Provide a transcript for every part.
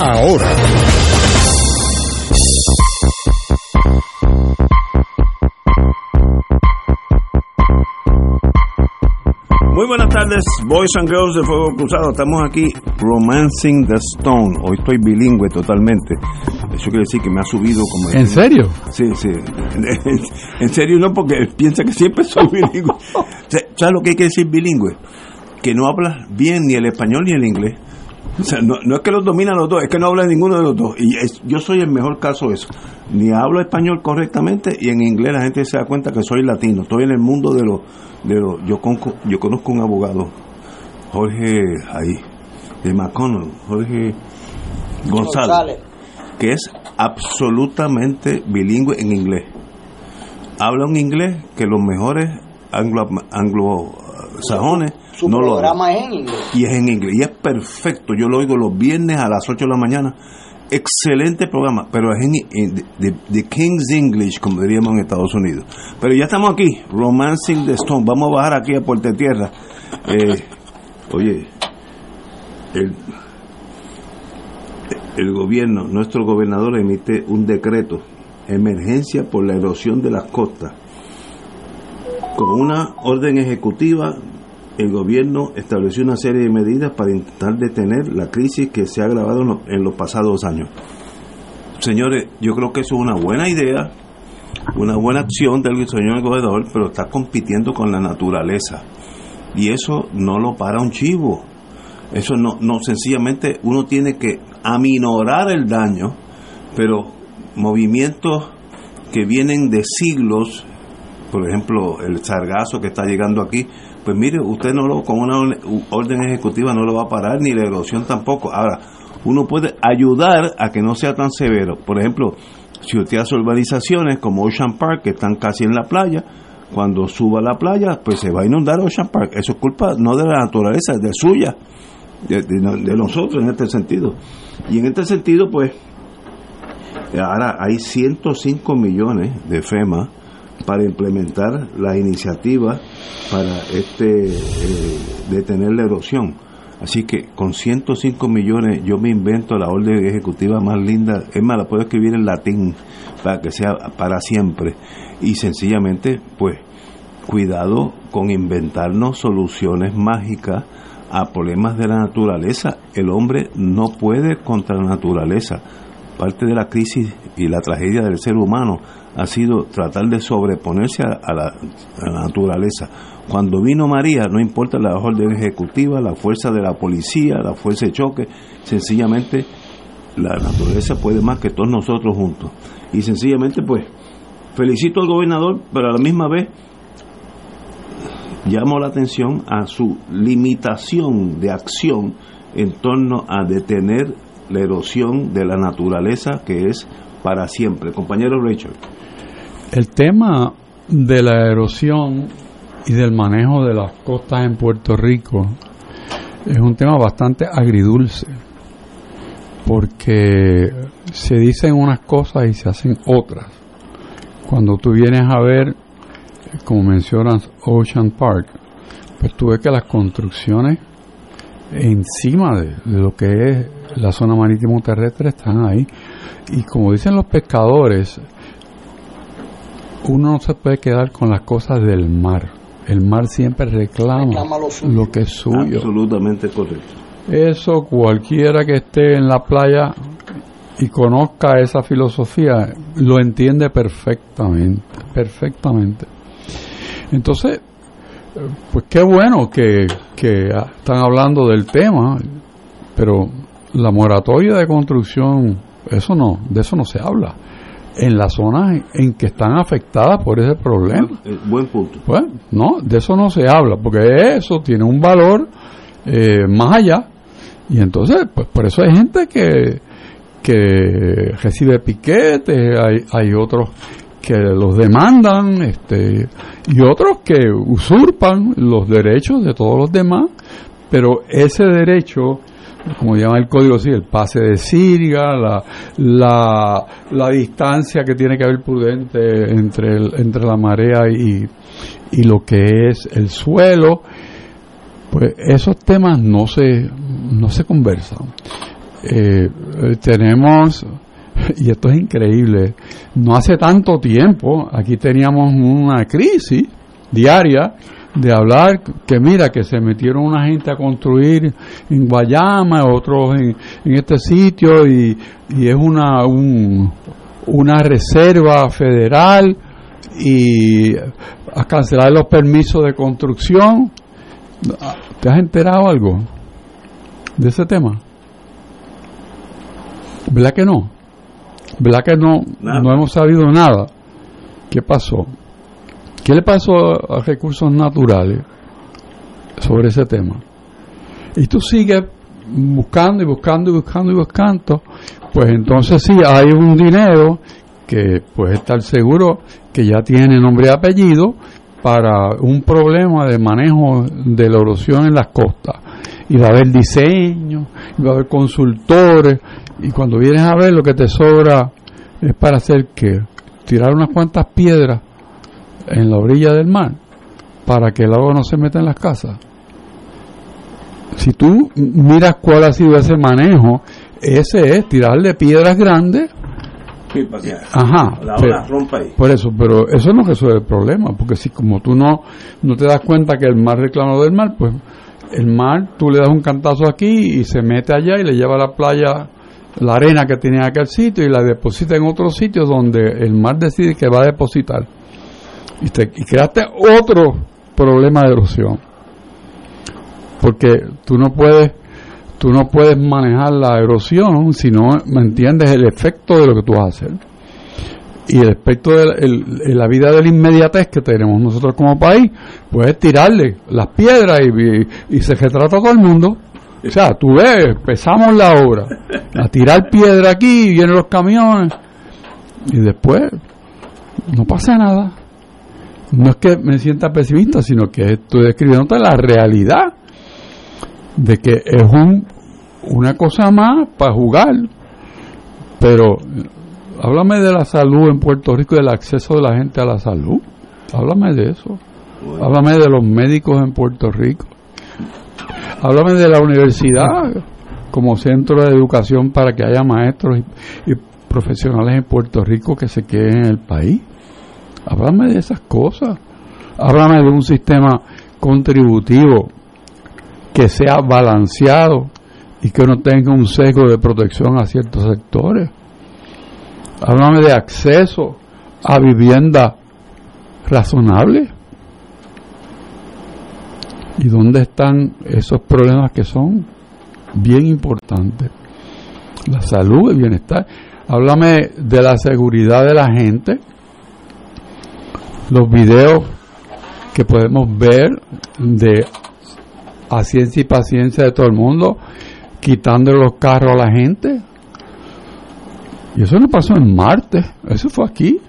ahora. Muy buenas tardes, Boys and Girls de Fuego Cruzado. Estamos aquí, Romancing the Stone. Hoy estoy bilingüe totalmente. Eso quiere decir que me ha subido como... ¿En serio? Sí, sí. En serio no, porque piensa que siempre soy bilingüe. ¿Sabes lo que hay que decir bilingüe? Que no hablas bien ni el español ni el inglés. O sea, no, no es que los dominan los dos, es que no habla ninguno de los dos. Y es- yo soy el mejor caso de eso. Ni hablo español correctamente y en inglés la gente se da cuenta que soy latino. Estoy en el mundo de los... De los yo, conozco, yo conozco un abogado, Jorge, ahí, de McConnell, Jorge González, González. que es absolutamente bilingüe en inglés. Habla un inglés que los mejores anglo, anglosajones Su no lo hablan programa es en inglés. y es en inglés y es perfecto. Yo lo oigo los viernes a las 8 de la mañana. Excelente programa, pero es en, en- de, de King's English, como diríamos en Estados Unidos. Pero ya estamos aquí, Romancing the Stone. Vamos a bajar aquí a Puerto Tierra. Eh, oye, el, el gobierno, nuestro gobernador emite un decreto, emergencia por la erosión de las costas. Con una orden ejecutiva el gobierno estableció una serie de medidas para intentar detener la crisis que se ha agravado en, lo- en los pasados años. Señores, yo creo que eso es una buena idea, una buena acción del señor gobernador, pero está compitiendo con la naturaleza. Y eso no lo para un chivo. Eso no, no sencillamente uno tiene que aminorar el daño, pero movimientos que vienen de siglos por ejemplo, el sargazo que está llegando aquí, pues mire, usted no lo, con una orden- ejecutiva no lo va a parar, ni la erosión tampoco. Ahora, uno puede ayudar a que no sea tan severo. Por ejemplo, si usted hace urbanizaciones como Ocean Park, que están casi en la playa, cuando suba a la playa, pues se va a inundar Ocean Park. Eso es culpa no de la naturaleza, es de suya, de, de- de nosotros en este sentido. Y en este sentido, pues, ahora hay 105 millones de FEMA para implementar las iniciativas para este eh, detener la erosión. Así que con 105 millones yo me invento la orden ejecutiva más linda, es más, la puedo escribir en latín para que sea para siempre. Y sencillamente, pues, cuidado con inventarnos soluciones mágicas a problemas de la naturaleza. El hombre no puede contra la naturaleza. Parte de la crisis y la tragedia del ser humano ha sido tratar de sobreponerse a, la, a la naturaleza. Cuando vino María, no importa la orden ejecutiva, la fuerza de la policía, la fuerza de choque, sencillamente la naturaleza puede más que todos nosotros juntos. Y sencillamente, pues, felicito al gobernador, pero a la misma vez llamo la atención a su limitación de acción en torno a detener la erosión de la naturaleza que es para siempre. Compañero Rachel. El tema de la erosión y del manejo de las costas en Puerto Rico es un tema bastante agridulce porque se dicen unas cosas y se hacen otras. Cuando tú vienes a ver, como mencionas Ocean Park, pues tú ves que las construcciones encima de lo que es la zona marítimo terrestre están ahí. Y como dicen los pescadores, uno no se puede quedar con las cosas del mar. El mar siempre reclama, Reclama lo suyo. lo que es suyo. Absolutamente correcto. Eso cualquiera que esté en la playa y conozca esa filosofía lo entiende perfectamente, perfectamente. Entonces, pues qué bueno que, que están hablando del tema, pero la moratoria de construcción, eso no, de eso no se habla. En las zonas en que están afectadas por ese problema. Eh, buen punto. Pues, no, de eso no se habla, porque eso tiene un valor eh, más allá. Y entonces, pues por eso hay gente que, que recibe piquetes, hay, hay otros que los demandan este, y otros que usurpan los derechos de todos los demás, pero ese derecho, como llama el código sí, el pase de Siria, la, la, la distancia que tiene que haber prudente entre, entre la marea y, y lo que es el suelo, pues esos temas no se, no se conversan. Eh, tenemos y esto es increíble, no hace tanto tiempo, aquí teníamos una crisis diaria de hablar que mira que se metieron una gente a construir en Guayama, otros en, este sitio y, y es una una reserva federal y a cancelar los permisos de construcción. ¿Te has enterado algo de ese tema? ¿Verdad que no? ¿Verdad que no, no hemos sabido nada? ¿Qué pasó? ¿Qué le pasó a recursos naturales sobre ese tema? Y tú sigues buscando y buscando y buscando y buscando, pues entonces sí hay un dinero que puede estar seguro que ya tiene nombre y apellido para un problema de manejo de la erosión en las costas. Y va a haber diseño, va a haber consultores, y cuando vienes a ver lo que te sobra es para hacer que tirar unas cuantas piedras en la orilla del mar para que el agua no se meta en las casas. Si tú miras cuál ha sido ese manejo, ese es tirarle piedras grandes. Ajá. por eso, pero eso no resuelve el problema, porque si como tú no, no te das cuenta que el mar reclama del mar, pues el mar tú le das un cantazo aquí y se mete allá y le lleva a la playa la arena que tiene aquel sitio y la deposita en otro sitio donde el mar decide que va a depositar. Y, te, y creaste otro problema de erosión. Porque tú no puedes tú no puedes manejar la erosión si no me entiendes el efecto de lo que tú hacer. Y el efecto de la, vida de la inmediatez que tenemos nosotros como país, pues tirarle las piedras y, y se retrata todo el mundo. O sea, tú ves, empezamos la obra, a tirar piedra aquí, vienen los camiones, y después no pasa nada. No es que me sienta pesimista, sino que estoy describiendo la realidad de que es un, una cosa más para jugar. Pero háblame de la salud en Puerto Rico y del acceso de la gente a la salud. Háblame de eso. Háblame de los médicos en Puerto Rico. Háblame de la universidad como centro de educación para que haya maestros y, profesionales en Puerto Rico que se queden en el país. Háblame de esas cosas. Háblame de un sistema contributivo que sea balanceado y que no tenga un sesgo de protección a ciertos sectores. Háblame de acceso a vivienda razonable. ¿Y dónde están esos problemas que son bien importantes? La salud, el bienestar. Háblame de la seguridad de la gente. Los videos que podemos ver de a ciencia y paciencia de todo el mundo, quitando los carros a la gente. Y eso no pasó en Marte, eso fue aquí.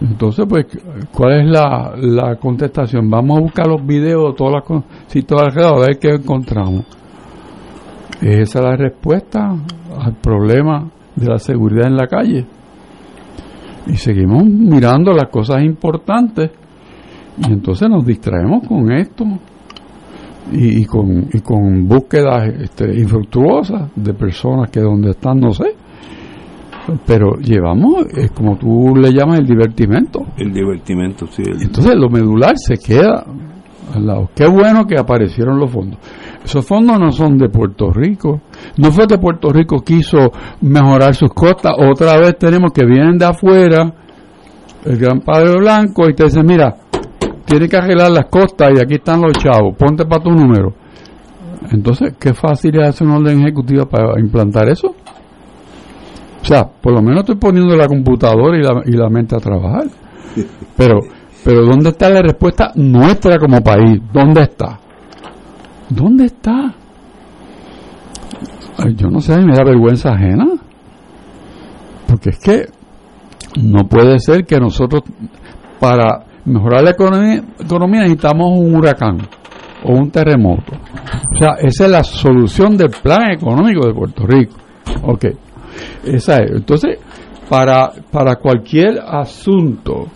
Entonces, pues, ¿cuál es la, la contestación? Vamos a buscar los videos, todas las sitios alrededor, a ver qué encontramos. Esa es la respuesta al problema de la seguridad en la calle. Y seguimos mirando las cosas importantes y entonces nos distraemos con esto y, con, y con búsquedas este, infructuosas de personas que donde están no sé pero llevamos, es como tú le llamas el divertimento. El divertimento, sí. Entonces lo medular se queda al lado. Qué bueno que aparecieron los fondos. Esos fondos no son de Puerto Rico. No fue que Puerto Rico quiso mejorar sus costas. Otra vez tenemos que vienen de afuera, el gran padre blanco, y te dice, mira, tiene que arreglar las costas y aquí están los chavos, ponte para tu número. Entonces, qué fácil es hacer una orden ejecutiva para implantar eso. O sea, por lo menos estoy poniendo la computadora y la, y la mente a trabajar. Pero, pero ¿dónde está la respuesta nuestra como país? ¿Dónde está? ¿Dónde está? yo no sé, me da vergüenza ajena. Porque es que no puede ser que nosotros, para mejorar la economía, economía necesitamos un huracán o un terremoto. O sea, esa es la solución del plan económico de Puerto Rico. Ok, esa es. Entonces, para, para cualquier asunto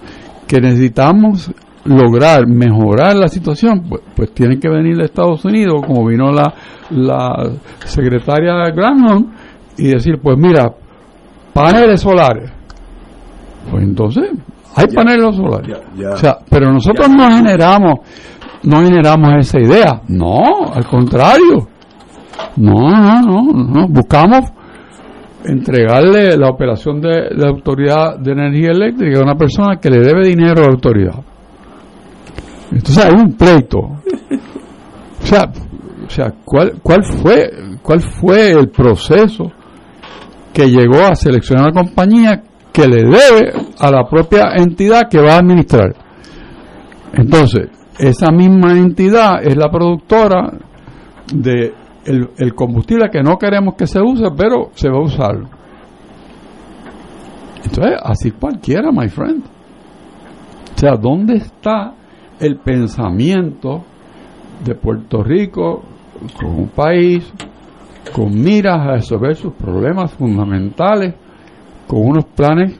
que necesitamos lograr mejorar la situación, pues, pues tienen que venir de Estados Unidos, como vino la, la secretaria Granholm, y decir, pues mira, paneles solares. Pues entonces, hay paneles solares. O sea, pero nosotros no generamos, no generamos esa idea. No, al contrario. No, no, no, no. Buscamos entregarle la operación de la Autoridad de Energía Eléctrica a una persona que le debe dinero a la autoridad. Entonces hay un pleito. O sea, o sea ¿cuál, cuál, fue, ¿cuál fue el proceso que llegó a seleccionar una compañía que le debe a la propia entidad que va a administrar? Entonces, esa misma entidad es la productora de el, combustible que no queremos que se use, pero se va a usar. Entonces, así cualquiera, my friend. O sea, ¿dónde está el pensamiento de Puerto Rico como un país con miras a resolver sus problemas fundamentales, con unos planes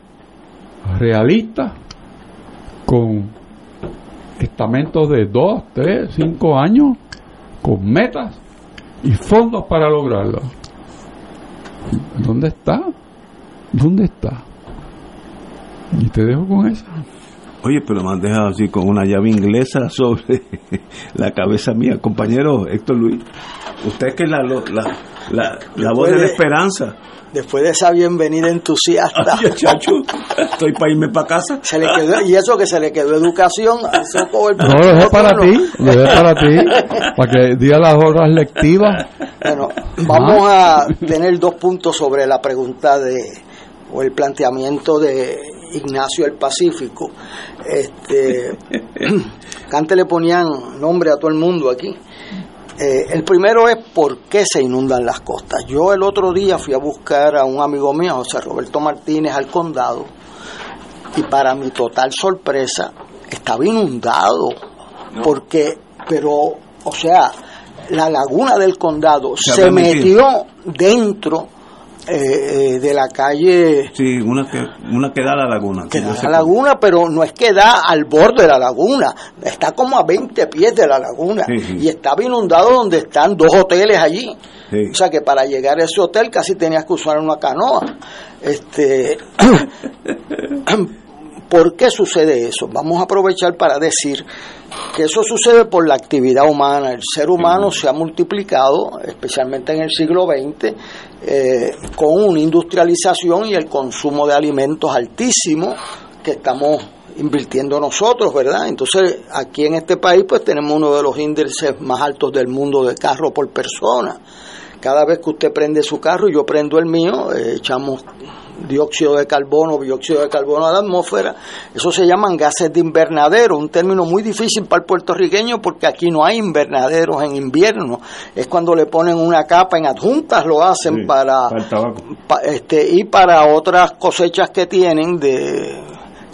realistas, con estamentos de dos, tres, cinco años, con metas y fondos para lograrlo. ¿Dónde está? ¿Dónde está? Y te dejo con eso. Oye, pero me han dejado así con una llave inglesa sobre la cabeza mía. Compañero Héctor Luis, usted que es la, la, la, voz de la esperanza. Después de esa bienvenida entusiasta. estoy para irme para casa. Se le quedó, y eso que se le quedó educación. no, lo dejé para ti, lo dejé para ti, para que diga las horas lectivas. Bueno, vamos a tener dos puntos sobre la pregunta de, o el planteamiento de Ignacio el Pacífico. Este, antes le ponían nombre a todo el mundo aquí. Eh, el primero es por qué se inundan las costas. Yo el otro día fui a buscar a un amigo mío, José Roberto Martínez, al condado, y para mi total sorpresa estaba inundado, porque, pero, o sea, la laguna del condado se metió dentro eh, eh, de la calle. Sí, una que, una que da a la laguna. Que da a la laguna, pero no es que da al borde de la laguna, está como a 20 pies de la laguna y estaba inundado donde están dos hoteles allí. O sea que para llegar a ese hotel casi tenías que usar una canoa. Este, ¿Por qué sucede eso? Vamos a aprovechar para decir que eso sucede por la actividad humana. El ser humano se ha multiplicado, especialmente en el siglo XX, eh, con una industrialización y el consumo de alimentos altísimo que estamos invirtiendo nosotros, ¿verdad? Entonces, aquí en este país pues tenemos uno de los índices más altos del mundo de carro por persona. Cada vez que usted prende su carro y yo prendo el mío, eh, echamos dióxido de carbono, dióxido de carbono a la atmósfera. Eso se llaman gases de invernadero, un término muy difícil para el puertorriqueño porque aquí no hay invernaderos en invierno. Es cuando le ponen una capa en adjuntas, lo hacen para, este, y para otras cosechas que tienen de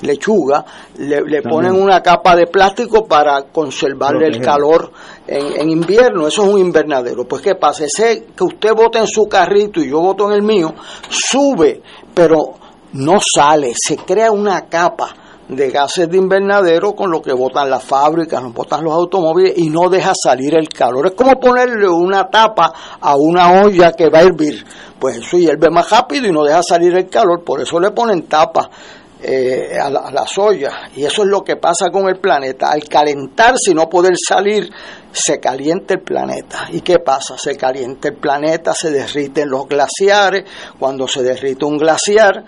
lechuga, le, ponen una capa de plástico para conservarle el calor en, en, invierno. Eso es un invernadero. Pues, ¿qué pasa? Ese que usted vota en su carrito y yo voto en el mío, sube pero no sale, se crea una capa de gases de invernadero con lo que botan las fábricas, botan los automóviles y no deja salir el calor. Es como ponerle una tapa a una olla que va a hervir. Pues eso hierve más rápido y no deja salir el calor, por eso le ponen tapa eh, a, a, las ollas. Y eso es lo que pasa con el planeta. Al calentarse y no poder salir, se calienta el planeta. ¿Y qué pasa? Se calienta el planeta, se derriten los glaciares. Cuando se derrite un glaciar,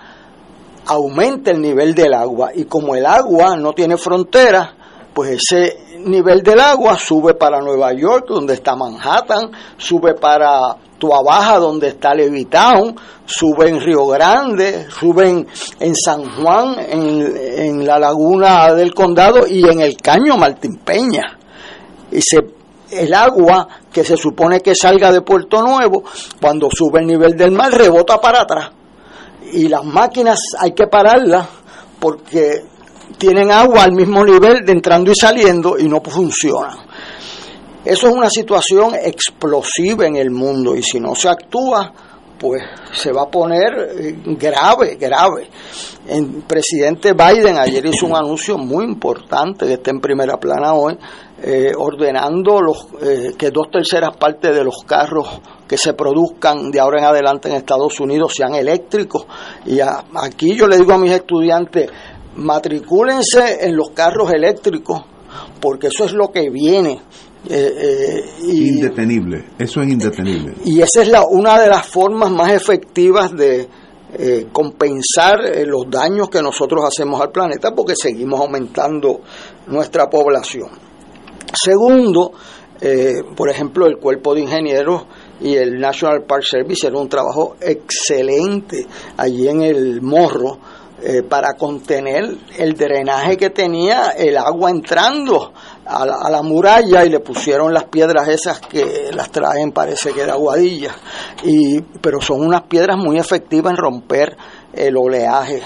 aumenta el nivel del agua. Y como el agua no tiene fronteras, pues ese nivel del agua sube para Nueva York, donde está Manhattan, sube para Tuabaja, donde está Levitown, sube en Río Grande, sube en, San Juan, en, en, la laguna del condado y en el caño Martín Peña. Y se, el agua que se supone que salga de Puerto Nuevo, cuando sube el nivel del mar, rebota para atrás. Y las máquinas hay que pararlas porque tienen agua al mismo nivel de entrando y saliendo y no funcionan. Eso es una situación explosiva en el mundo y si no se actúa, pues se va a poner eh, grave, grave. El presidente Biden ayer hizo un anuncio muy importante que está en primera plana hoy, eh, ordenando los, eh, que dos terceras partes de los carros que se produzcan de ahora en adelante en Estados Unidos sean eléctricos. Y aquí yo le digo a mis estudiantes, matricúlense en los carros eléctricos, porque eso es lo que viene. Eh, eh, indetenible, eso es indetenible. Y esa es la, una de las formas más efectivas de eh, compensar los daños que nosotros hacemos al planeta porque seguimos aumentando nuestra población. Segundo, por ejemplo, el cuerpo de ingenieros y el National Park Service hicieron un trabajo excelente allí en el Morro eh, para contener el drenaje que tenía el agua entrando a la, muralla y le pusieron las piedras esas que las traen, parece que de aguadilla, y, pero son unas piedras muy efectivas en romper el oleaje.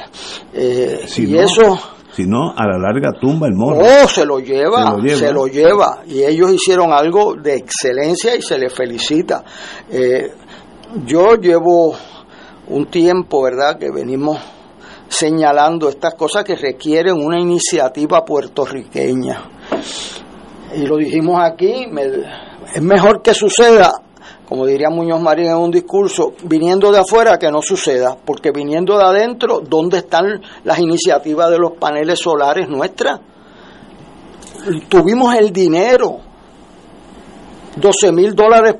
Eh, y eso si no, a la larga tumba el morro. Oh, se lo lleva, se lo lleva. Y ellos hicieron algo de excelencia y se les felicita. Eh, yo llevo un tiempo, ¿verdad?, que venimos señalando estas cosas que requieren una iniciativa puertorriqueña. Y lo dijimos aquí, es mejor que suceda, como diría Muñoz Marín en un discurso, viniendo de afuera que no suceda, porque viniendo de adentro, ¿dónde están las iniciativas de los paneles solares nuestras? Tuvimos el dinero 12 mil dólares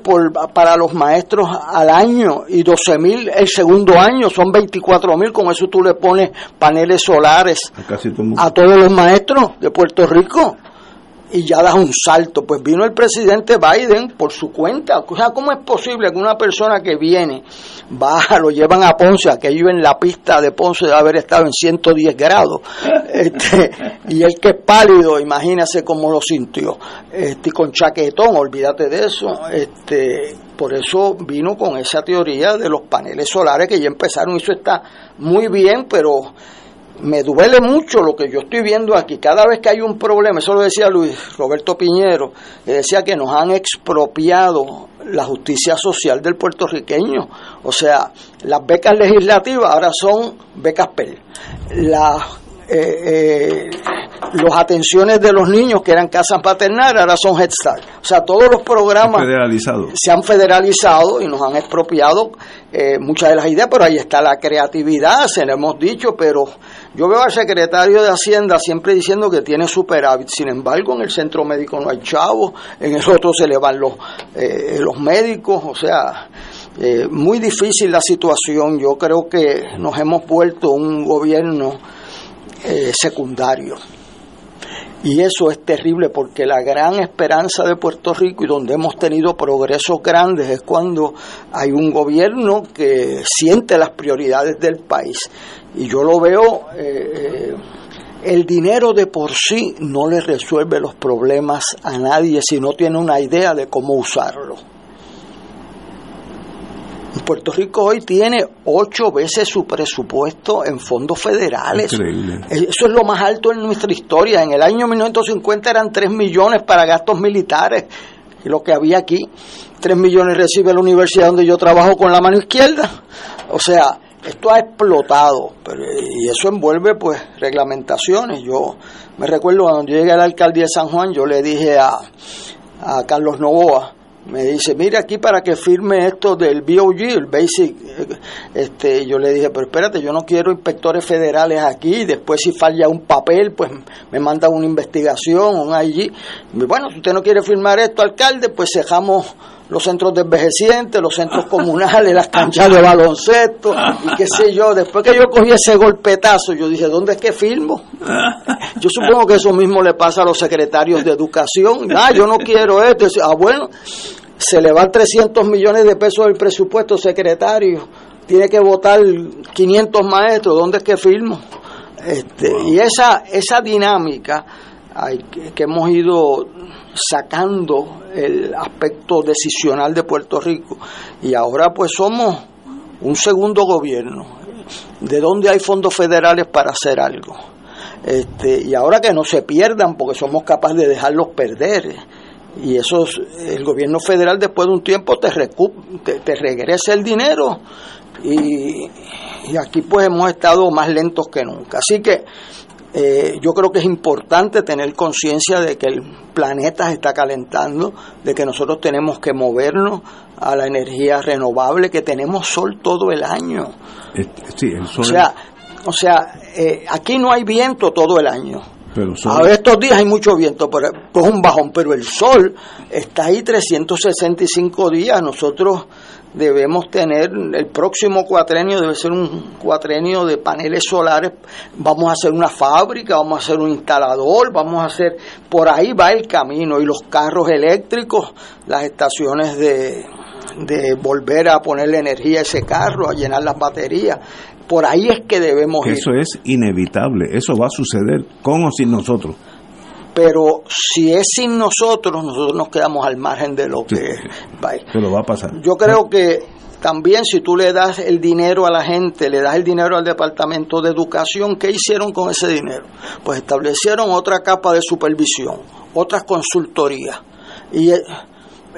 para los maestros al año y 12 mil el segundo año, son 24 mil, con eso tú le pones paneles solares a todos los maestros de Puerto Rico y ya das un salto. Pues vino el presidente Biden por su cuenta. O sea, ¿cómo es posible que una persona que viene, baja, lo llevan a Ponce, aquello en la pista de Ponce debe haber estado en 110 grados, este, y el que es pálido, imagínese cómo lo sintió, este, con chaquetón, olvídate de eso, este, por eso vino con esa teoría de los paneles solares que ya empezaron, eso está muy bien, pero me duele mucho lo que yo estoy viendo aquí. Cada vez que hay un problema, eso lo decía Luis Roberto Piñero, que decía que nos han expropiado la justicia social del puertorriqueño. O sea, las becas legislativas ahora son becas PEL. Las eh, eh, las atenciones de los niños que eran casas paternales ahora son Head Start. O sea, todos los programas se han federalizado y nos han expropiado eh, muchas de las ideas, pero ahí está la creatividad, se lo hemos dicho, pero yo veo al secretario de Hacienda siempre diciendo que tiene superávit, sin embargo en el centro médico no hay chavos, en el otro se le van los, eh, los médicos, o sea, eh, muy difícil la situación, yo creo que nos hemos vuelto un gobierno secundario. Y eso es terrible porque la gran esperanza de Puerto Rico y donde hemos tenido progresos grandes es cuando hay un gobierno que siente las prioridades del país. Y yo lo veo, eh, el dinero de por sí no le resuelve los problemas a nadie si no tiene una idea de cómo usarlo. Puerto Rico hoy tiene ocho veces su presupuesto en fondos federales. Eso es lo más alto en nuestra historia. En el año 1950 eran 3 millones para gastos militares, lo que había aquí. 3 millones recibe la universidad donde yo trabajo con la mano izquierda. O sea, esto ha explotado y eso envuelve pues reglamentaciones. Yo me recuerdo cuando llegué a la alcaldía de San Juan, yo le dije a, a Carlos Novoa, me dice, mire aquí para que firme esto del BOG, el Basic, este, yo le dije, pero espérate, yo no quiero inspectores federales aquí, después si falla un papel, pues me mandan una investigación, un allí. Bueno, si usted no quiere firmar esto, alcalde, pues dejamos los centros de envejecientes, los centros comunales, las canchas de baloncesto y qué sé yo. Después que yo cogí ese golpetazo, yo dije, ¿dónde es que firmo? Yo supongo que eso mismo le pasa a los secretarios de educación. Ah, yo no quiero esto. Ah, bueno, se le van 300 millones de pesos del presupuesto secretario. Tiene que votar 500 maestros. ¿Dónde es que firmo? Este, Y esa, esa dinámica hay, que hemos ido sacando el aspecto decisional de Puerto Rico. Y ahora pues somos un segundo gobierno. De donde hay fondos federales para hacer algo este, y ahora que no se pierdan porque somos capaces de dejarlos perder. Y eso el gobierno federal después de un tiempo te, te, te regresa el dinero. Y, y aquí pues hemos estado más lentos que nunca. Así que eh, yo creo que es importante tener conciencia de que el planeta se está calentando, de que nosotros tenemos que movernos a la energía renovable, que tenemos sol todo el año. Sí, el sol. O sea, o sea eh, aquí no hay viento todo el año. Pero A estos días hay mucho viento, pero es un bajón, pero el sol está ahí 365 días. Nosotros debemos tener, el próximo cuatrenio debe ser un cuatrenio de paneles solares, vamos a hacer una fábrica, vamos a hacer un instalador, vamos a hacer, por ahí va el camino, y los carros eléctricos, las estaciones de, de volver a ponerle energía a ese carro, a llenar las baterías, por ahí es que debemos ir. Eso es inevitable, eso va a suceder con o sin nosotros pero si es sin nosotros, nosotros nos quedamos al margen de lo que va. Pero va a pasar. Yo creo que también si tú le das el dinero a la gente, le das el dinero al Departamento de Educación, ¿qué hicieron con ese dinero? Pues establecieron otra capa de supervisión, otras consultorías. Y,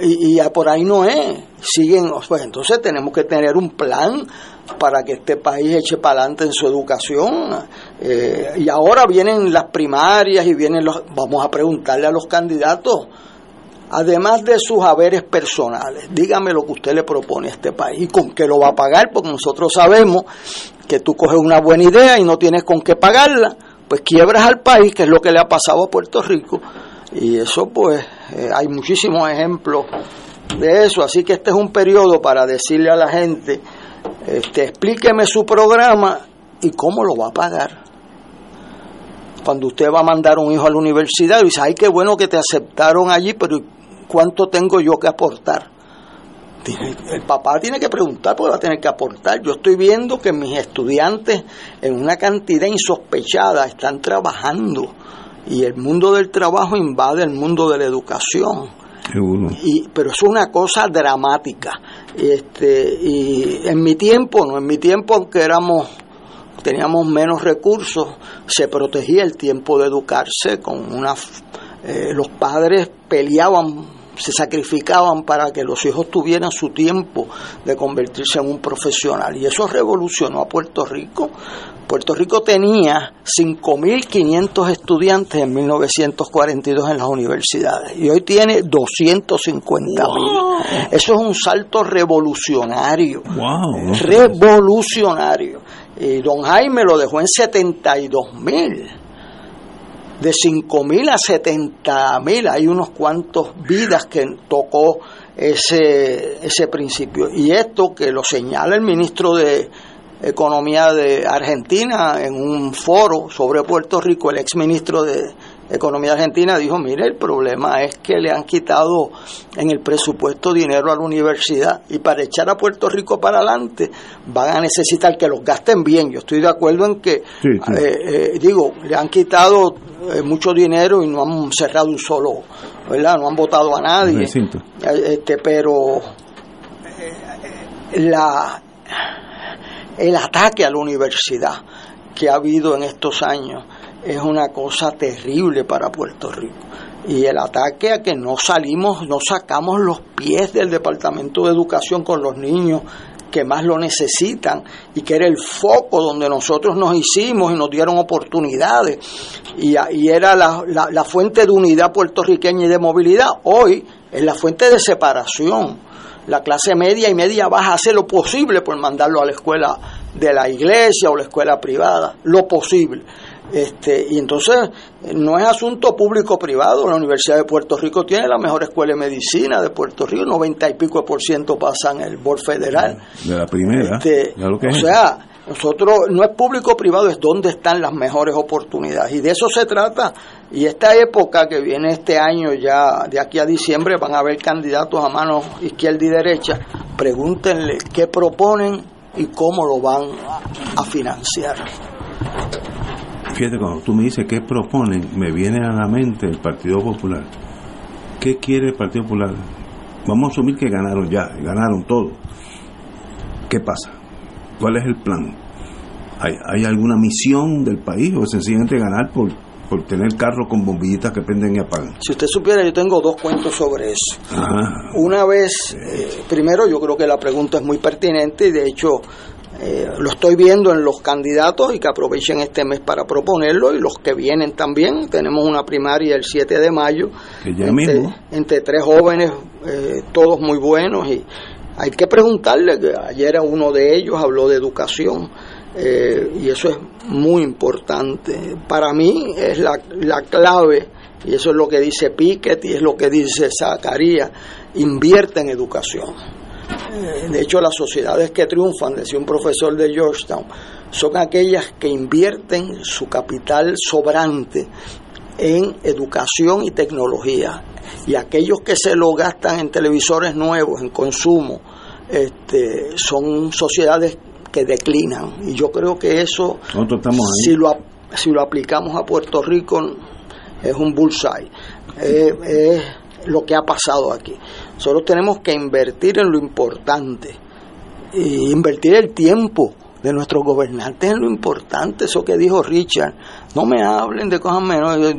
y, y por ahí no es. Siguen, pues entonces tenemos que tener un plan para que este país eche para adelante en su educación. Eh, y ahora vienen las primarias y vienen los... Vamos a preguntarle a los candidatos, además de sus haberes personales, dígame lo que usted le propone a este país y con qué lo va a pagar, porque nosotros sabemos que tú coges una buena idea y no tienes con qué pagarla, pues quiebras al país, que es lo que le ha pasado a Puerto Rico. Y eso pues eh, hay muchísimos ejemplos de eso, así que este es un periodo para decirle a la gente, este, explíqueme su programa y cómo lo va a pagar. Cuando usted va a mandar un hijo a la universidad y dice, ay, qué bueno que te aceptaron allí, pero ¿cuánto tengo yo que aportar? El papá tiene que preguntar porque va a tener que aportar. Yo estoy viendo que mis estudiantes en una cantidad insospechada están trabajando y el mundo del trabajo invade el mundo de la educación. Y, pero es una cosa dramática. Este, y en mi tiempo, no, en mi tiempo, aunque éramos, teníamos menos recursos, se protegía el tiempo de educarse con una, eh, los padres peleaban se sacrificaban para que los hijos tuvieran su tiempo de convertirse en un profesional. Y eso revolucionó a Puerto Rico Puerto Rico tenía 5.500 estudiantes en 1942 en las universidades y hoy tiene 250.000. Eso es un salto revolucionario. Revolucionario. Y don Jaime lo dejó en 72.000 de 5.000 a 70.000 hay unos cuantos vidas que tocó ese, ese principio. Y esto que lo señala el ministro de Economía de Argentina en un foro sobre Puerto Rico, el exministro de Economía Argentina dijo, mire, el problema es que le han quitado en el presupuesto dinero a la universidad y para echar a Puerto Rico para adelante van a necesitar que los gasten bien. Yo estoy de acuerdo en que, eh, eh, digo, le han quitado eh, mucho dinero y no han cerrado un solo, ¿verdad? No han votado a nadie. Este, pero la el ataque a la universidad que ha habido en estos años es una cosa terrible para Puerto Rico. Y el ataque a que no salimos, no sacamos los pies del Departamento de Educación con los niños que más lo necesitan y que era el foco donde nosotros nos hicimos y nos dieron oportunidades y, era la, fuente de unidad puertorriqueña y de movilidad. Hoy es la fuente de separación la clase media y media baja hace lo posible por mandarlo a la escuela de la iglesia o la escuela privada, lo posible. Este, y entonces no es asunto público-privado. La Universidad de Puerto Rico tiene la mejor escuela de medicina de Puerto Rico, 90 y pico por ciento pasan el BOR federal. De la primera. Este, o sea, Nosotros no es público privado, es donde están las mejores oportunidades. Y de eso se trata. Y esta época que viene este año, ya de aquí a diciembre, van a haber candidatos a mano izquierda y derecha. Pregúntenle qué proponen y cómo lo van a financiar. Fíjate, cuando tú me dices qué proponen, me viene a la mente el Partido Popular. ¿Qué quiere el Partido Popular? Vamos a asumir que ganaron ya, ganaron todo. ¿Qué pasa? ¿Cuál es el plan? ¿Hay, alguna misión del país o sencillamente ganar por, por tener carros con bombillitas que prenden y apagan? Si usted supiera, yo tengo dos cuentos sobre eso. Una vez, eh, primero yo creo que la pregunta es muy pertinente y de hecho eh, lo estoy viendo en los candidatos y que aprovechen este mes para proponerlo y los que vienen también. Tenemos una primaria el 7 de mayo entre, tres jóvenes, eh, todos muy buenos y hay que preguntarle, que ayer uno de ellos habló de educación eh, y eso es muy importante. Para mí es la, la clave, y eso es lo que dice Pickett y es lo que dice Zacarías, invierte en educación. Eh, de hecho, las sociedades que triunfan, decía un profesor de Georgetown, son aquellas que invierten su capital sobrante en educación y tecnología. Y aquellos que se lo gastan en televisores nuevos, en consumo, este, son sociedades que declinan. Y yo creo que eso, si lo, si lo aplicamos a Puerto Rico, es un bullseye. es lo que ha pasado aquí. Nosotros tenemos que invertir en lo importante. Y invertir el tiempo de nuestros gobernantes en lo importante, eso que dijo Richard, no me hablen de cosas menores,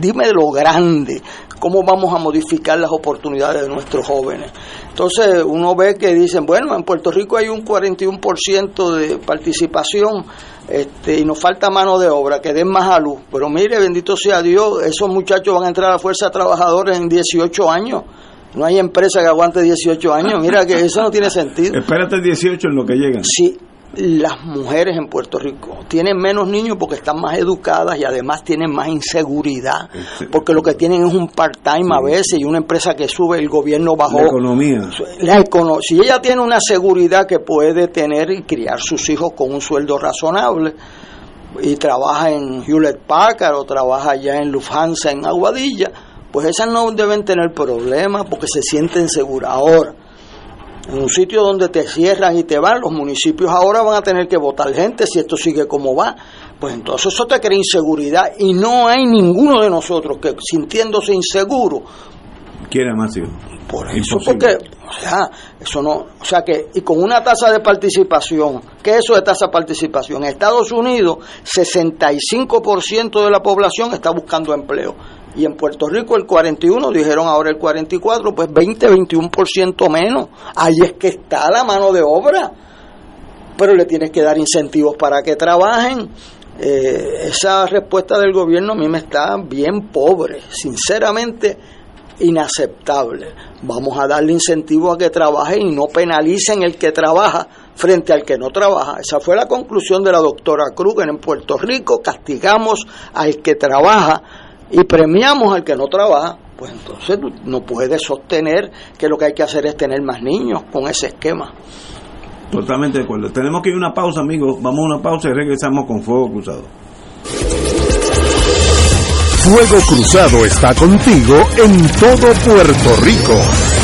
dime de lo grande, cómo vamos a modificar las oportunidades de nuestros jóvenes. Entonces uno ve que dicen, bueno, en Puerto Rico hay un 41% de participación este, y nos falta mano de obra, que den más a luz, pero mire, bendito sea Dios, esos muchachos van a entrar a la fuerza de trabajadores en 18 años. No hay empresa que aguante 18 años. Mira que eso no tiene sentido. Espérate 18 en lo que llegan. Sí, las mujeres en Puerto Rico tienen menos niños porque están más educadas y además tienen más inseguridad, porque lo que tienen es un part-time a veces y una empresa que sube, el gobierno bajó. La economía. La si ella tiene una seguridad que puede tener y criar sus hijos con un sueldo razonable y trabaja en Hewlett Packard o trabaja allá en Lufthansa en Aguadilla, pues esas no deben tener problemas porque se sienten seguras. Ahora, un sitio donde te cierran y te van, los municipios ahora van a tener que votar gente si esto sigue como va. Pues entonces eso te crea inseguridad y no hay ninguno de nosotros que sintiéndose inseguro quiera más hijos. Por eso, porque, o sea, eso no, o sea que, y con una tasa de participación, ¿qué es eso de tasa de participación? En Estados Unidos, 65% de la población está buscando empleo y en Puerto Rico el 41, dijeron ahora el 44, pues 20, 21% menos. Ahí es que está la mano de obra. Pero le tienes que dar incentivos para que trabajen. Eh, esa respuesta del gobierno a mí me está bien pobre, sinceramente inaceptable. Vamos a darle incentivos a que trabajen y no penalicen el que trabaja frente al que no trabaja. Esa fue la conclusión de la doctora Kruger en Puerto Rico. Castigamos al que trabaja y premiamos al que no trabaja, pues entonces no puede sostener que lo que hay que hacer es tener más niños con ese esquema. Totalmente de acuerdo. Tenemos que ir a una pausa, amigos. Vamos a una pausa y regresamos con Fuego Cruzado. Fuego Cruzado está contigo en todo Puerto Rico.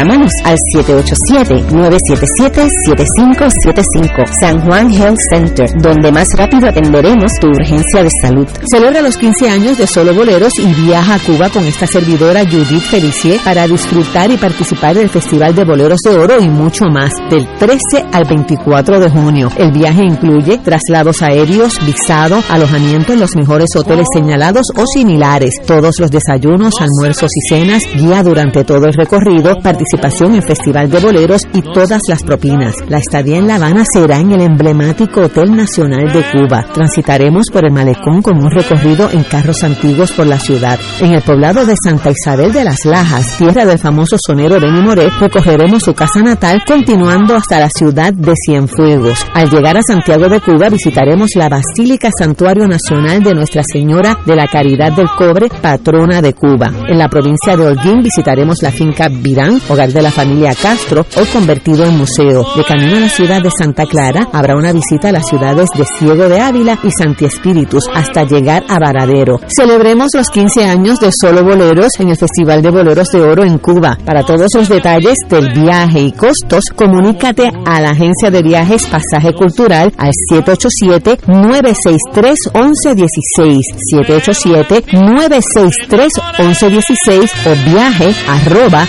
Llámanos al 787-977-7575 San Juan Health Center, donde más rápido atenderemos tu urgencia de salud. Celebra los 15 años de Solo Boleros y viaja a Cuba con esta servidora Judith Felicier para disfrutar y participar del Festival de Boleros de Oro y mucho más, del 13 al 24 de junio. El viaje incluye traslados aéreos, visado, alojamiento en los mejores hoteles señalados o similares, todos los desayunos, almuerzos y cenas, guía durante todo el recorrido, participación participación en Festival de Boleros y todas las propinas. La estadía en La Habana será en el emblemático Hotel Nacional de Cuba. Transitaremos por el malecón con un recorrido en carros antiguos por la ciudad. En el poblado de Santa Isabel de las Lajas, tierra del famoso sonero Benny Moré, recorreremos su casa natal continuando hasta la ciudad de Cienfuegos. Al llegar a Santiago de Cuba visitaremos la Basílica Santuario Nacional de Nuestra Señora de la Caridad del Cobre, patrona de Cuba. En la provincia de Holguín visitaremos la finca Virán, hogar de la familia Castro, hoy convertido en museo. De camino a la ciudad de Santa Clara habrá una visita a las ciudades de Ciego de Ávila y Santi Espíritus hasta llegar a Varadero. Celebremos los 15 años de Solo Boleros en el Festival de Boleros de Oro en Cuba. Para todos los detalles del viaje y costos, comunícate a la agencia de viajes Pasaje Cultural al 787-963-1116. 787-963-1116 o viaje arroba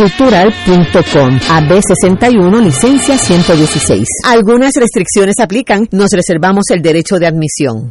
pasajecultural.com. AB61 licencia 116. Algunas restricciones aplican. Nos reservamos el derecho de admisión.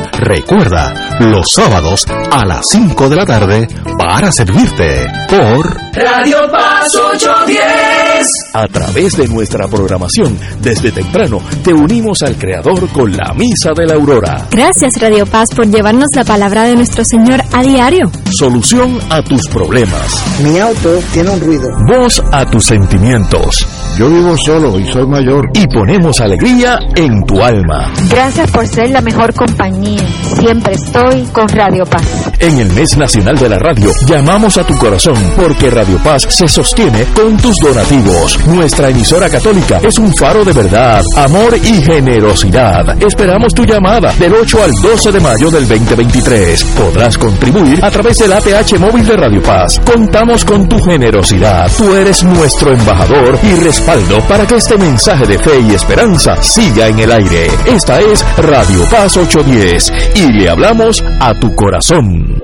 Recuerda, los sábados a las 5 de la tarde para servirte por Radio Paz 810. A través de nuestra programación, desde temprano, te unimos al Creador con la Misa de la Aurora. Gracias Radio Paz por llevarnos la palabra de nuestro Señor a diario. Solución a tus problemas. Mi auto tiene un ruido. Voz a tus sentimientos. Yo vivo solo y soy mayor. Y ponemos alegría en tu alma. Gracias por ser la mejor compañía. Siempre estoy con Radio Paz. En el mes nacional de la radio, llamamos a tu corazón porque Radio Paz se sostiene con tus donativos. Nuestra emisora católica es un faro de verdad, amor y generosidad. Esperamos tu llamada del 8 al 12 de mayo del 2023. Podrás contribuir a través del ATH móvil de Radio Paz. Contamos con tu generosidad. Tú eres nuestro embajador y respaldo para que este mensaje de fe y esperanza siga en el aire. Esta es Radio Paz 810 y le hablamos a tu corazón.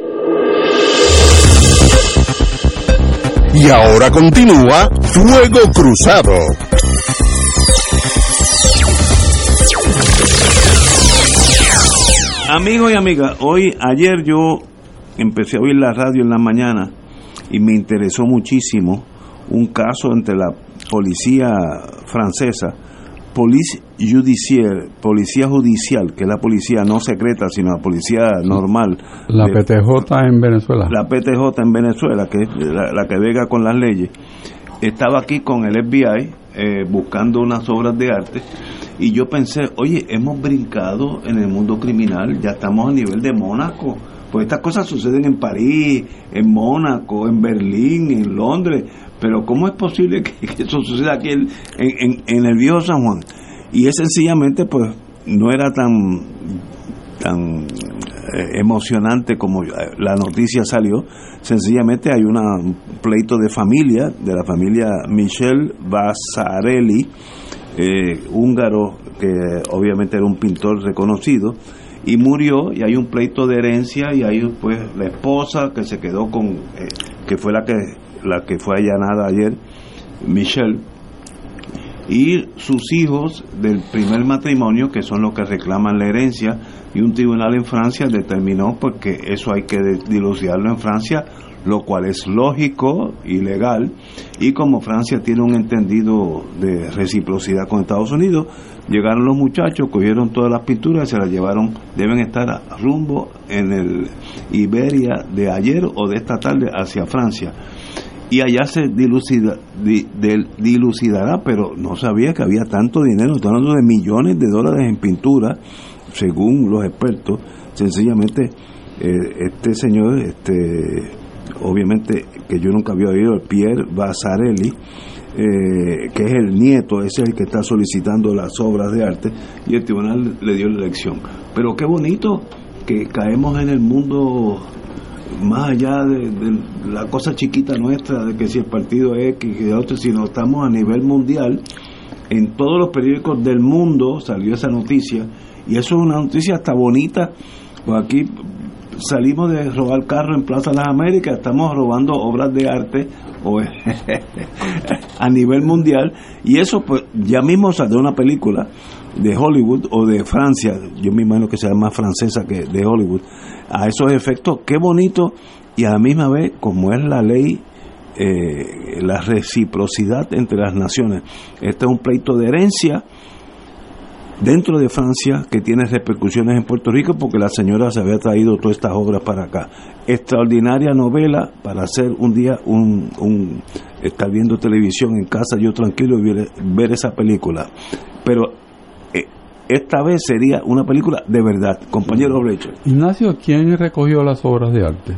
Y ahora continúa Fuego Cruzado. Amigos y amigas, hoy, ayer yo empecé a oír la radio en la mañana y me interesó muchísimo un caso entre la policía francesa, Police Judiciaire, policía judicial, que es la policía no secreta, sino la policía normal. La de- PTJ en Venezuela. la PTJ en Venezuela, que es la, la que vega con las leyes, estaba aquí con el FBI eh, buscando unas obras de arte y yo pensé, oye, hemos brincado en el mundo criminal, ya estamos a nivel de Mónaco, pues estas cosas suceden en París, en Mónaco, en Berlín, en Londres, pero ¿cómo es posible que, eso suceda aquí en, el viejo San Juan? Y es sencillamente, pues, no era tan tan eh, emocionante como eh, la noticia salió. Sencillamente hay una, un pleito de familia, de la familia Michel Basarelli, eh, húngaro, que obviamente era un pintor reconocido, y murió, y hay un pleito de herencia, y hay pues la esposa que se quedó con, eh, que fue la que, la que fue allanada ayer, Michelle, y sus hijos del primer matrimonio, que son los que reclaman la herencia, y un tribunal en Francia determinó pues, que eso hay que dilucidarlo en Francia, lo cual es lógico y legal, y como Francia tiene un entendido de reciprocidad con Estados Unidos, llegaron los muchachos, cogieron todas las pinturas y se las llevaron, deben estar rumbo en el Iberia de ayer o de esta tarde hacia Francia. Y allá se dilucidará, pero no sabía que había tanto dinero, estoy hablando de millones de dólares en pintura, según los expertos, sencillamente eh, este señor, este obviamente que yo nunca había oído, Pierre Basarelli, eh, que es el nieto, es el que está solicitando las obras de arte, y el tribunal le dio la elección. Pero qué bonito que caemos en el mundo más allá de, la cosa chiquita nuestra, de que si el partido X de otro, sino estamos a nivel mundial, en todos los periódicos del mundo salió esa noticia, y eso es una noticia hasta bonita, pues aquí salimos de robar carro en Plaza de las Américas, estamos robando obras de arte a nivel mundial, y eso pues ya mismo salió una película de Hollywood o de Francia, yo me imagino que sea más francesa que de Hollywood, a esos efectos, qué bonito y a la misma vez como es la ley, eh, la reciprocidad entre las naciones. Este es un pleito de herencia dentro de Francia que tiene repercusiones en Puerto Rico porque la señora se había traído todas estas obras para acá. Extraordinaria novela para hacer un día un, un estar viendo televisión en casa yo tranquilo y ver, ver esa película. Pero esta vez sería una película de verdad, compañero Blecho. Ignacio, ¿quién recogió las obras de arte?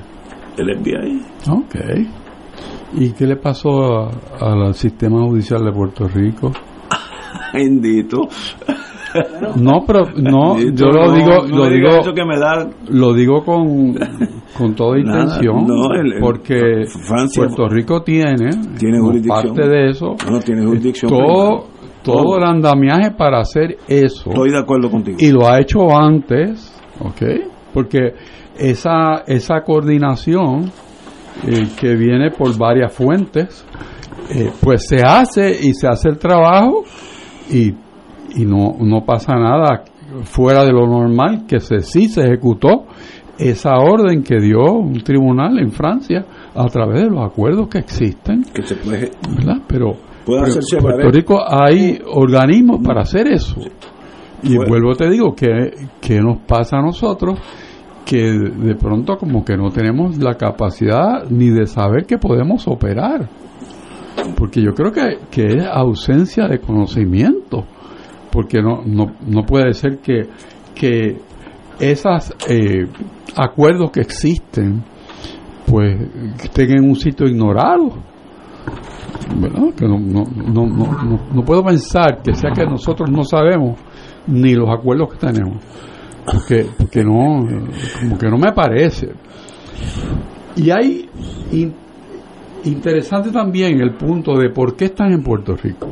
El FBI. Ok. ¿Y qué le pasó al sistema judicial de Puerto Rico? Bendito. No, pero no, yo lo digo, lo digo, que me da... lo digo con, con toda intención, porque Puerto Rico tiene, tiene parte de eso, no, tiene jurisdicción todo, todo el andamiaje para hacer eso. Estoy de acuerdo contigo. Y lo ha hecho antes, ¿ok? Porque esa, esa coordinación eh, que viene por varias fuentes, eh, pues se hace y se hace el trabajo y, y no, no pasa nada fuera de lo normal, que se, sí se ejecutó esa orden que dio un tribunal en Francia a través de los acuerdos que existen. Que se puede... ¿verdad? Pero en Puerto Rico hay organismos para hacer eso. Y vuelvo te digo que, que nos pasa a nosotros que de pronto como que no tenemos la capacidad ni de saber que podemos operar. Porque yo creo que, que es ausencia de conocimiento. Porque no, no, no puede ser que, que esos eh, acuerdos que existen pues estén en un sitio ignorado que no, no, no, no, puedo pensar que sea que nosotros no sabemos ni los acuerdos que tenemos. Porque, porque no, como que no me parece. Y hay interesante también el punto de por qué están en Puerto Rico.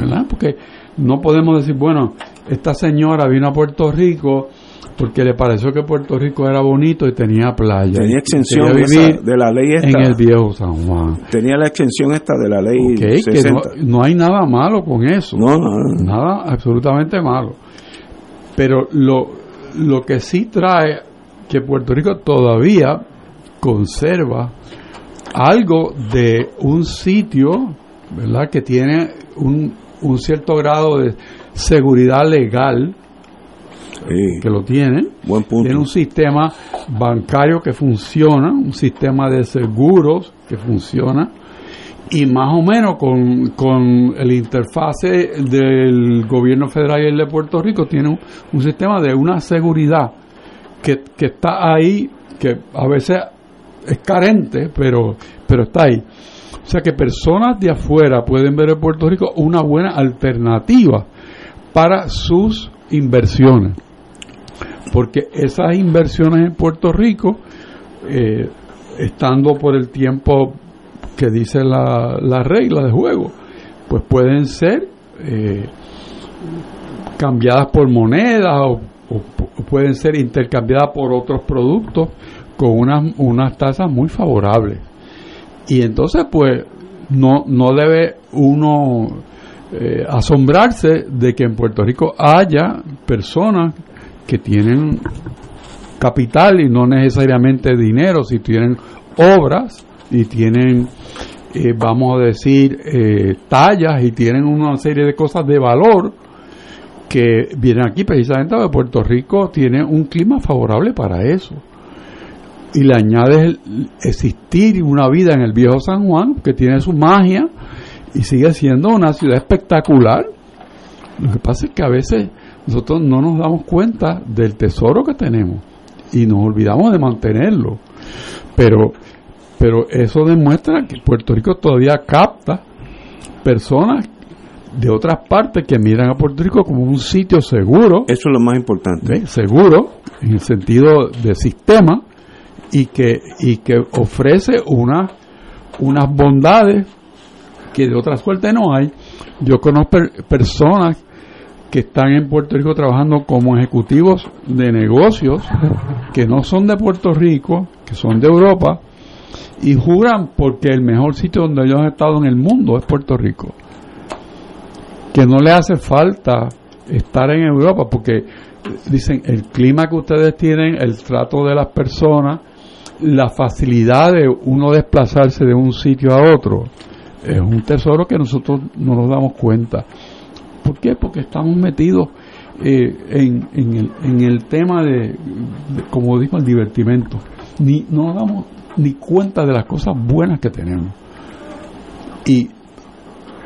¿Verdad? Porque no podemos decir, bueno, esta señora vino a Puerto Rico porque le pareció que Puerto Rico era bonito y tenía playa. Tenía extensión de la ley esta. En el viejo San Juan. Tenía la extensión esta de la ley okay, Que no, hay nada malo con eso. No, no, Nada absolutamente malo. Pero lo, lo que sí trae que Puerto Rico todavía conserva algo de un sitio, ¿verdad? Que tiene un, un cierto grado de seguridad legal que lo tienen. Buen Tiene un sistema bancario que funciona, un sistema de seguros que funciona y más o menos con, con el interfase del gobierno federal y el de Puerto Rico tiene un, sistema de una seguridad que, que, está ahí, que a veces es carente, pero, pero está ahí. O sea que personas de afuera pueden ver en Puerto Rico una buena alternativa para sus inversiones porque esas inversiones en Puerto Rico, eh, estando por el tiempo que dice la, la regla de juego, pues pueden ser eh, cambiadas por moneda o, pueden ser intercambiadas por otros productos con unas, unas tasas muy favorables. Y entonces, pues, no, no debe uno eh, asombrarse de que en Puerto Rico haya personas que tienen capital y no necesariamente dinero, si tienen obras y tienen, eh, vamos a decir, eh, tallas y tienen una serie de cosas de valor que vienen aquí precisamente porque Puerto Rico tiene un clima favorable para eso. Y le añades existir una vida en el viejo San Juan que tiene su magia y sigue siendo una ciudad espectacular. Lo que pasa es que a veces nosotros no nos damos cuenta del tesoro que tenemos y nos olvidamos de mantenerlo. Pero, pero eso demuestra que Puerto Rico todavía capta personas de otras partes que miran a Puerto Rico como un sitio seguro. Eso es lo más importante. Seguro, en el sentido de sistema, y que, y que ofrece una, unas bondades que de otra suerte no hay. Yo conozco personas que están en Puerto Rico trabajando como ejecutivos de negocios que no son de Puerto Rico, que son de Europa, y juran porque el mejor sitio donde ellos han estado en el mundo es Puerto Rico. Que no le hace falta estar en Europa porque dicen el clima que ustedes tienen, el trato de las personas, la facilidad de uno desplazarse de un sitio a otro, es un tesoro que nosotros no nos damos cuenta. ¿Por qué? Porque estamos metidos eh, en, en, el, en el tema de, como dijo, el divertimento. Ni, no nos damos ni cuenta de las cosas buenas que tenemos. Y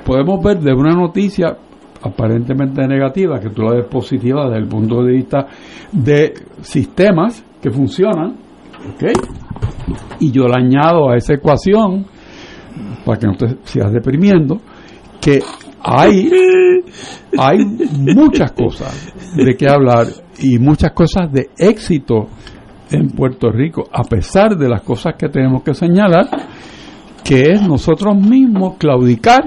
podemos ver de una noticia aparentemente negativa, que tú la ves positiva desde el punto de vista de sistemas que funcionan, Y yo le añado a esa ecuación, para que no te sigas deprimiendo, que hay, hay muchas cosas de qué hablar y muchas cosas de éxito en Puerto Rico, a pesar de las cosas que tenemos que señalar, que es nosotros mismos claudicar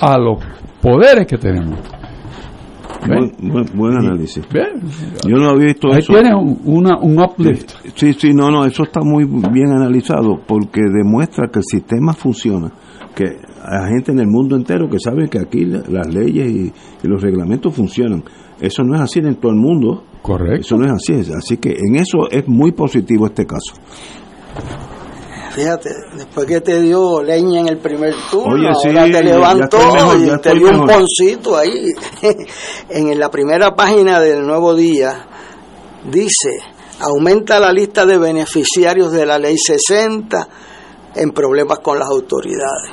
a los poderes que tenemos. Buen, análisis. Yo no había visto Ahí eso. tienes una, un uplift. Sí, sí, no, no, eso está muy bien analizado porque demuestra que el sistema funciona. Que hay gente en el mundo entero que sabe que aquí las leyes y, y los reglamentos funcionan. Eso no es así en todo el mundo. Correcto. Eso no es así. Así que en eso es muy positivo este caso. Fíjate, después que te dio leña en el primer turno, Oye, sí, ahora te levantó mejor, y te dio un poncito ahí. en la primera página del Nuevo Día dice, aumenta la lista de beneficiarios de la Ley 60 en problemas con las autoridades.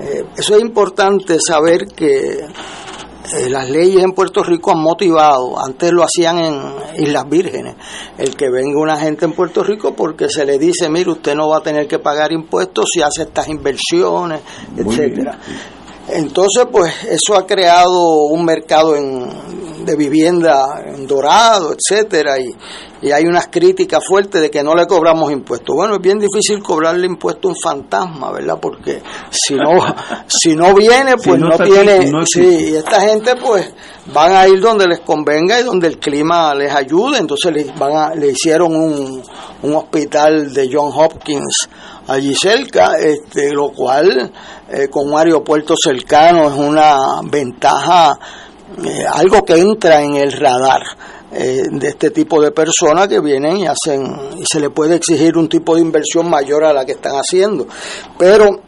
Eh, eso es importante saber que eh, las leyes en Puerto Rico han motivado, antes lo hacían en Islas Vírgenes, el que venga una gente en Puerto Rico porque se le dice, mire, usted no va a tener que pagar impuestos si hace estas inversiones, etcétera. Entonces, pues eso ha creado un mercado en, de vivienda en dorado, etcétera, y, y, hay unas críticas fuertes de que no le cobramos impuestos. Bueno, es bien difícil cobrarle impuesto a un fantasma, ¿verdad? Porque si no, si no viene, pues no, tiene. sí, y esta gente, pues, van a ir donde les convenga y donde el clima les ayude. Entonces le, van a, le hicieron un, un hospital de John Hopkins allí cerca, este, lo cual eh, con un aeropuerto cercano es una ventaja, eh, algo que entra en el radar eh, de este tipo de personas que vienen y hacen, y se le puede exigir un tipo de inversión mayor a la que están haciendo. Pero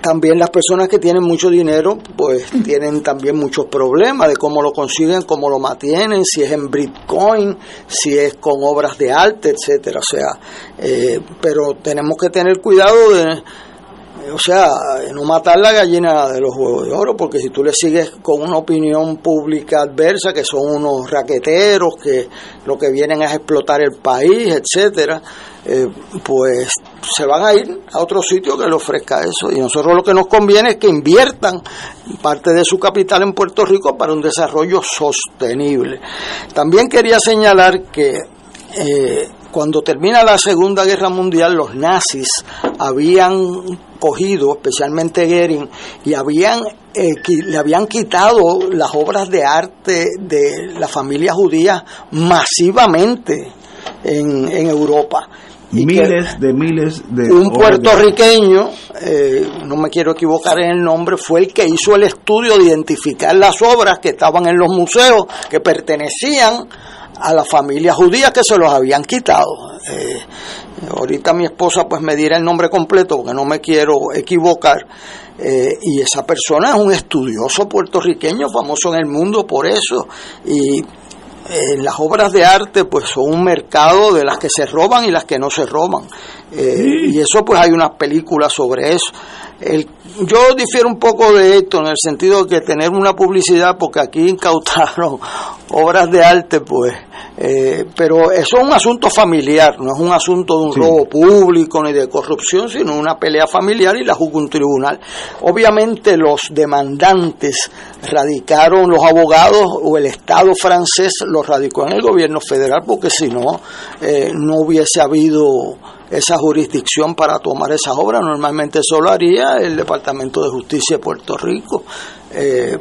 también las personas que tienen mucho dinero pues tienen también muchos problemas de cómo lo consiguen, cómo lo mantienen, si es en Bitcoin, si es con obras de arte, etcétera. O sea, eh, pero tenemos que tener cuidado de o sea, no matar la gallina de los huevos de oro, porque si tú le sigues con una opinión pública adversa, que son unos raqueteros, que lo que vienen es explotar el país, etcétera, eh, pues se van a ir a otro sitio que le ofrezca eso. Y nosotros lo que nos conviene es que inviertan parte de su capital en Puerto Rico para un desarrollo sostenible. También quería señalar que eh, cuando termina la Segunda Guerra Mundial, los nazis habían cogido, especialmente Goering, y habían, eh, le habían quitado las obras de arte de la familia judía masivamente en, en Europa. Y miles de miles de un puertorriqueño eh, no me quiero equivocar en el nombre fue el que hizo el estudio de identificar las obras que estaban en los museos que pertenecían a la familia judía que se los habían quitado. Eh, ahorita mi esposa pues me dirá el nombre completo porque no me quiero equivocar. Eh, y esa persona es un estudioso puertorriqueño famoso en el mundo por eso. Y las obras de arte pues son un mercado de las que se roban y las que no se roban Eh, y eso pues hay unas películas sobre eso. El, yo difiero un poco de esto en el sentido de que tener una publicidad, porque aquí incautaron obras de arte, pues, eh, pero eso es un asunto familiar, no es un asunto de un robo público ni de corrupción, sino una pelea familiar y la juzga un tribunal. Obviamente los demandantes radicaron, los abogados o el Estado francés los radicó en el gobierno federal, porque si no, eh, no hubiese habido esa jurisdicción para tomar esas obras. Normalmente eso lo haría el Departamento de Justicia de Puerto Rico. Eh,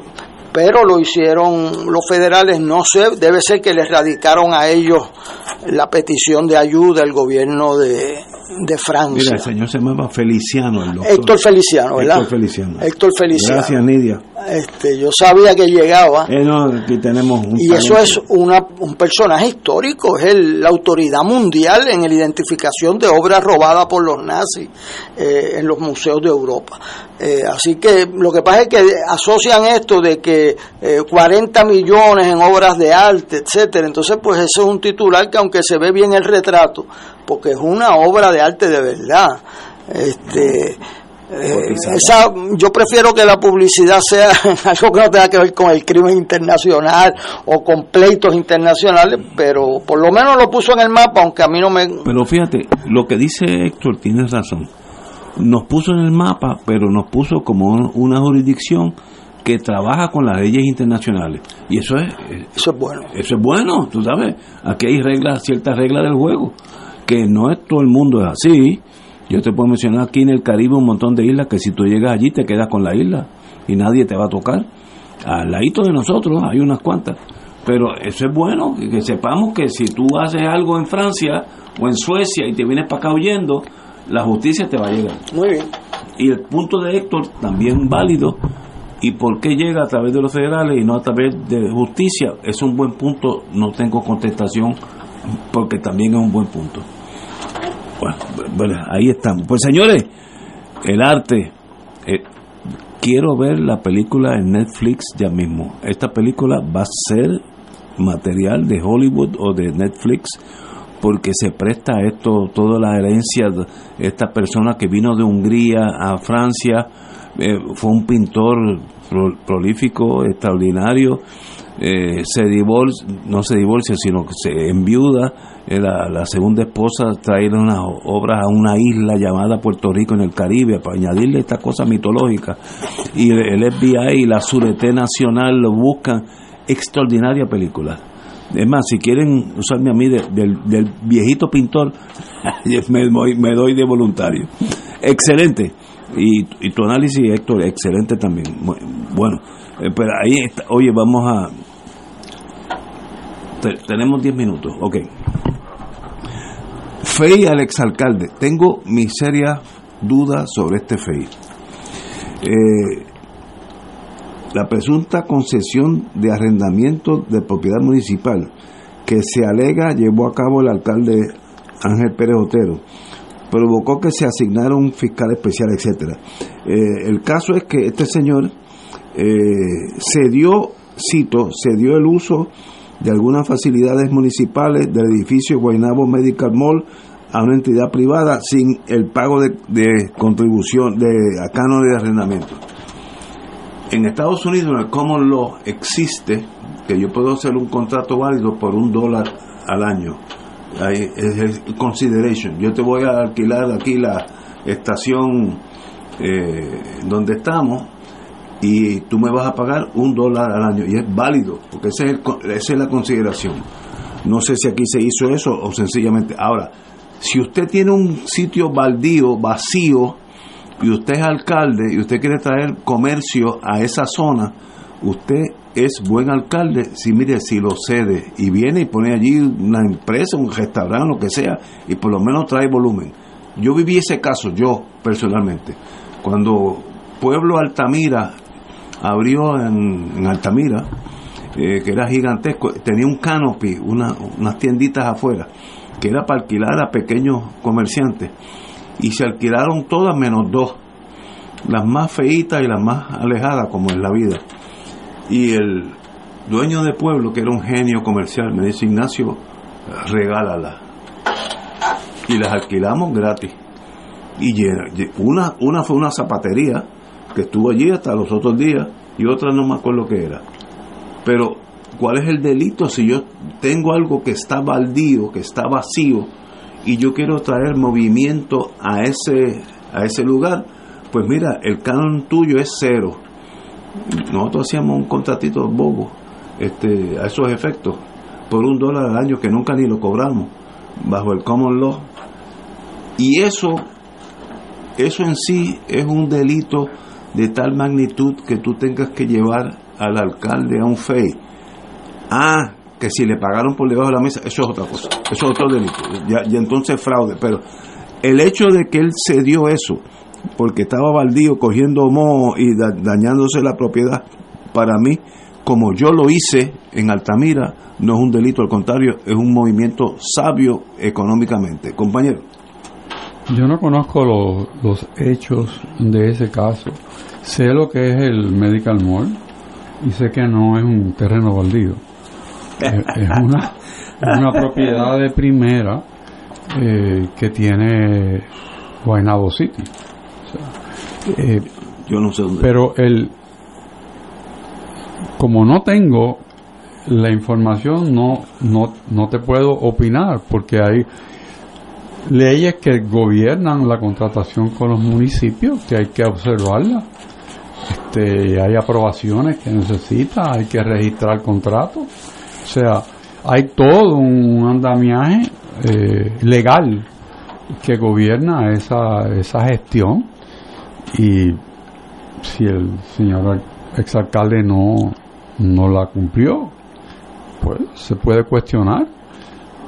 pero lo hicieron los federales, no sé, debe ser que les radicaron a ellos la petición de ayuda del gobierno de, de Francia. Mira, el señor se llama Feliciano. El Héctor Feliciano, ¿verdad? Héctor Feliciano. Héctor Feliciano. Gracias, Nidia. Este, yo sabía que llegaba. Eh, no, aquí tenemos un y eso es una, un personaje histórico, es el, la autoridad mundial en la identificación de obras robadas por los nazis eh, en los museos de Europa. Eh, así que lo que pasa es que asocian esto de que 40 millones en obras de arte, etcétera. Entonces, pues eso es un titular que aunque se ve bien el retrato, porque es una obra de arte de verdad. Este, eh, esa, yo prefiero que la publicidad sea algo que no tenga que ver con el crimen internacional o con pleitos internacionales, pero por lo menos lo puso en el mapa, aunque a mí no me... Pero fíjate, lo que dice Héctor tiene razón. Nos puso en el mapa, pero nos puso como una jurisdicción que trabaja con las leyes internacionales. Y eso es... Eso es bueno. Eso es bueno, tú sabes. Aquí hay reglas, ciertas reglas del juego, que no es todo el mundo es así yo te puedo mencionar aquí en el Caribe un montón de islas que si tú llegas allí te quedas con la isla y nadie te va a tocar. Al ladito de nosotros hay unas cuantas. Pero eso es bueno, que sepamos que si tú haces algo en Francia o en Suecia y te vienes para acá huyendo, la justicia te va a llegar. Muy bien. Y el punto de Héctor, también válido, y por qué llega a través de los federales y no a través de justicia, es un buen punto, no tengo contestación, porque también es un buen punto. Bueno, ahí estamos. Pues señores, el arte. Eh, quiero ver la película en Netflix ya mismo. Esta película va a ser material de Hollywood o de Netflix porque se presta esto, toda la herencia de esta persona que vino de Hungría a Francia, eh, fue un pintor prolífico, extraordinario, eh, se no se divorcia, sino que se enviuda, eh, la, segunda esposa trae unas obras a una isla llamada Puerto Rico en el Caribe para añadirle esta cosa mitológica y el, FBI y la Surete Nacional lo buscan extraordinaria película es más, si quieren usarme a mí del, viejito pintor, me, doy de voluntario. Excelente. Y, tu análisis, Héctor, excelente también. Bueno, eh, pero ahí está. Oye, vamos a... tenemos 10 minutos, ok. FEI al exalcalde. Tengo mis serias dudas sobre este FEI. Eh, la presunta concesión de arrendamiento de propiedad municipal que se alega llevó a cabo el alcalde Ángel Pérez Otero provocó que se asignara un fiscal especial, etcétera. Eh, el caso es que este señor eh, se dio, cito, se dio el uso de algunas facilidades municipales del edificio Guaynabo Medical Mall a una entidad privada sin el pago de, contribución, de acano de arrendamiento. En Estados Unidos, el Common Law, existe que yo puedo hacer un contrato válido por un dólar al año. Es el consideration. Yo te voy a alquilar aquí la estación eh, donde estamos y tú me vas a pagar un dólar al año y es válido porque ese es esa es la consideración no sé si aquí se hizo eso o sencillamente ahora si usted tiene un sitio baldío vacío y usted es alcalde y usted quiere traer comercio a esa zona usted es buen alcalde. Si mire si lo cede y viene y pone allí una empresa un restaurante lo que sea y por lo menos trae volumen. Yo viví ese caso yo personalmente. Cuando Pueblo Altamira abrió en, Altamira, eh, que era gigantesco, tenía un canopy, una, unas tienditas afuera, que era para alquilar a pequeños comerciantes. Y se alquilaron todas menos dos, las más feitas y las más alejadas, como en la vida. Y el dueño de pueblo, que era un genio comercial, me dice Ignacio, regálala. y las alquilamos gratis. Y una, una fue una zapatería que estuvo allí hasta los otros días y otra no me acuerdo qué era. Pero, ¿cuál es el delito si yo tengo algo que está baldío, que está vacío, y yo quiero traer movimiento a ese, a ese lugar? Pues mira, el canon tuyo es cero. Nosotros hacíamos un contratito bobo este, a esos efectos por un dólar al año que nunca ni lo cobramos bajo el common law. Y eso, eso en sí es un delito de tal magnitud que tú tengas que llevar al alcalde a un FEI. Ah, que si le pagaron por debajo de la mesa, eso es otra cosa, eso es otro delito, ya, y entonces fraude. Pero el hecho de que él se dio eso, porque estaba baldío cogiendo moho y dañándose la propiedad, para mí, como yo lo hice en Altamira, no es un delito, al contrario, es un movimiento sabio económicamente. Compañero. Yo no conozco los, hechos de ese caso. Sé lo que es el Medical Mall y sé que no es un terreno baldío. Es, una, una propiedad de primera eh, que tiene Guaynabo City. Eh, Yo no sé dónde. Pero el, como no tengo la información, no, no, no te puedo opinar porque hay leyes que gobiernan la contratación con los municipios que hay que observarlas. Este, hay aprobaciones que necesita, hay que registrar contratos. O sea, hay todo un andamiaje eh, legal que gobierna esa, esa gestión y si el señor exalcalde no, no la cumplió, pues se puede cuestionar,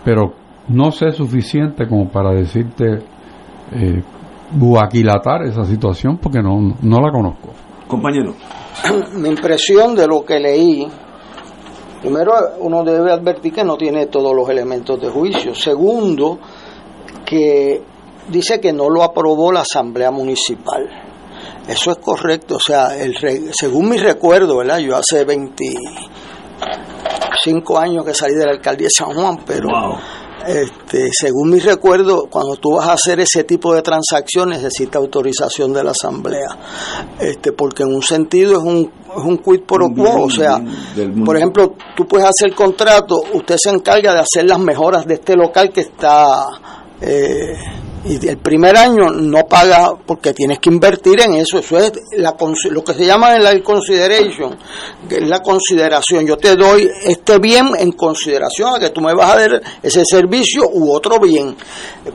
pero no sé suficiente como para decirte eh, buaquilatar esa situación porque no, no la conozco. Compañero. Mi impresión de lo que leí, primero uno debe advertir que no tiene todos los elementos de juicio. Segundo, que dice que no lo aprobó la Asamblea Municipal. Eso es correcto, o sea, el, según mi recuerdo, ¿verdad? Yo hace 25 años que salí de la alcaldía de San Juan, pero este, según mi recuerdo, cuando tú vas a hacer ese tipo de transacciones necesita autorización de la asamblea, este, porque en un sentido es un, es un quid pro quo, o sea, por ejemplo, tú puedes hacer el contrato, usted se encarga de hacer las mejoras de este local que está eh, y el primer año no paga porque tienes que invertir en eso, eso es la, lo que se llama en la consideration, que es la consideración, yo te doy este bien en consideración a que tú me vas a dar ese servicio u otro bien,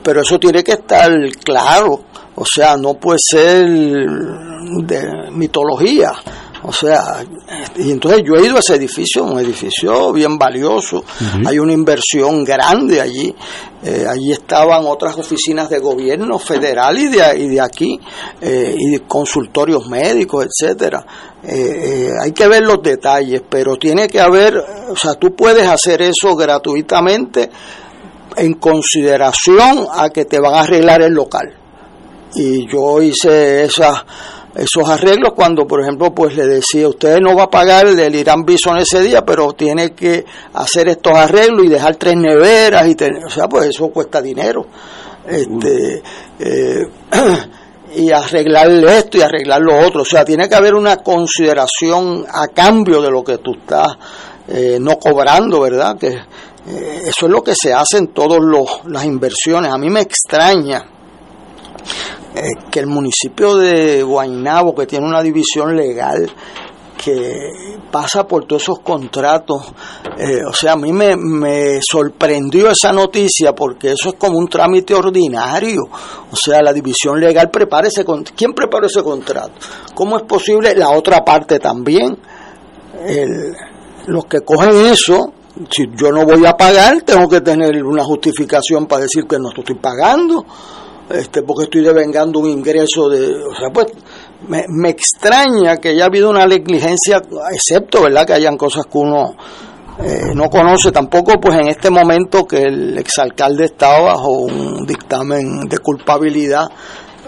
pero eso tiene que estar claro, o sea, no puede ser de mitología. O sea, y entonces yo he ido a ese edificio, un edificio bien valioso, hay una inversión grande allí, eh, allí estaban otras oficinas de gobierno federal y de, y de aquí, eh, y consultorios médicos, etcétera. Eh, hay que ver los detalles, pero tiene que haber, o sea, tú puedes hacer eso gratuitamente en consideración a que te van a arreglar el local. Y yo hice esa esos arreglos cuando, por ejemplo, pues le decía, usted no va a pagar el Irán Bison ese día, pero tiene que hacer estos arreglos y dejar tres neveras, y tener, o sea, pues eso cuesta dinero. Este, eh, y arreglarle esto y arreglar lo otro. O sea, tiene que haber una consideración a cambio de lo que tú estás eh, no cobrando, ¿verdad? Que eh, eso es lo que se hace en todas las inversiones. A mí me extraña eh, que el municipio de Guaynabo, que tiene una división legal que pasa por todos esos contratos, eh, o sea, a mí me, me, sorprendió esa noticia porque eso es como un trámite ordinario, o sea, la división legal prepara ese ¿quién preparó ese contrato? ¿Cómo es posible la otra parte también? los que cogen eso, si yo no voy a pagar, tengo que tener una justificación para decir que no estoy pagando este, porque estoy devengando un ingreso de, o sea, pues me, me extraña que haya habido una negligencia, excepto, ¿verdad?, que hayan cosas que uno eh, no conoce tampoco, pues en este momento que el exalcalde estaba bajo un dictamen de culpabilidad,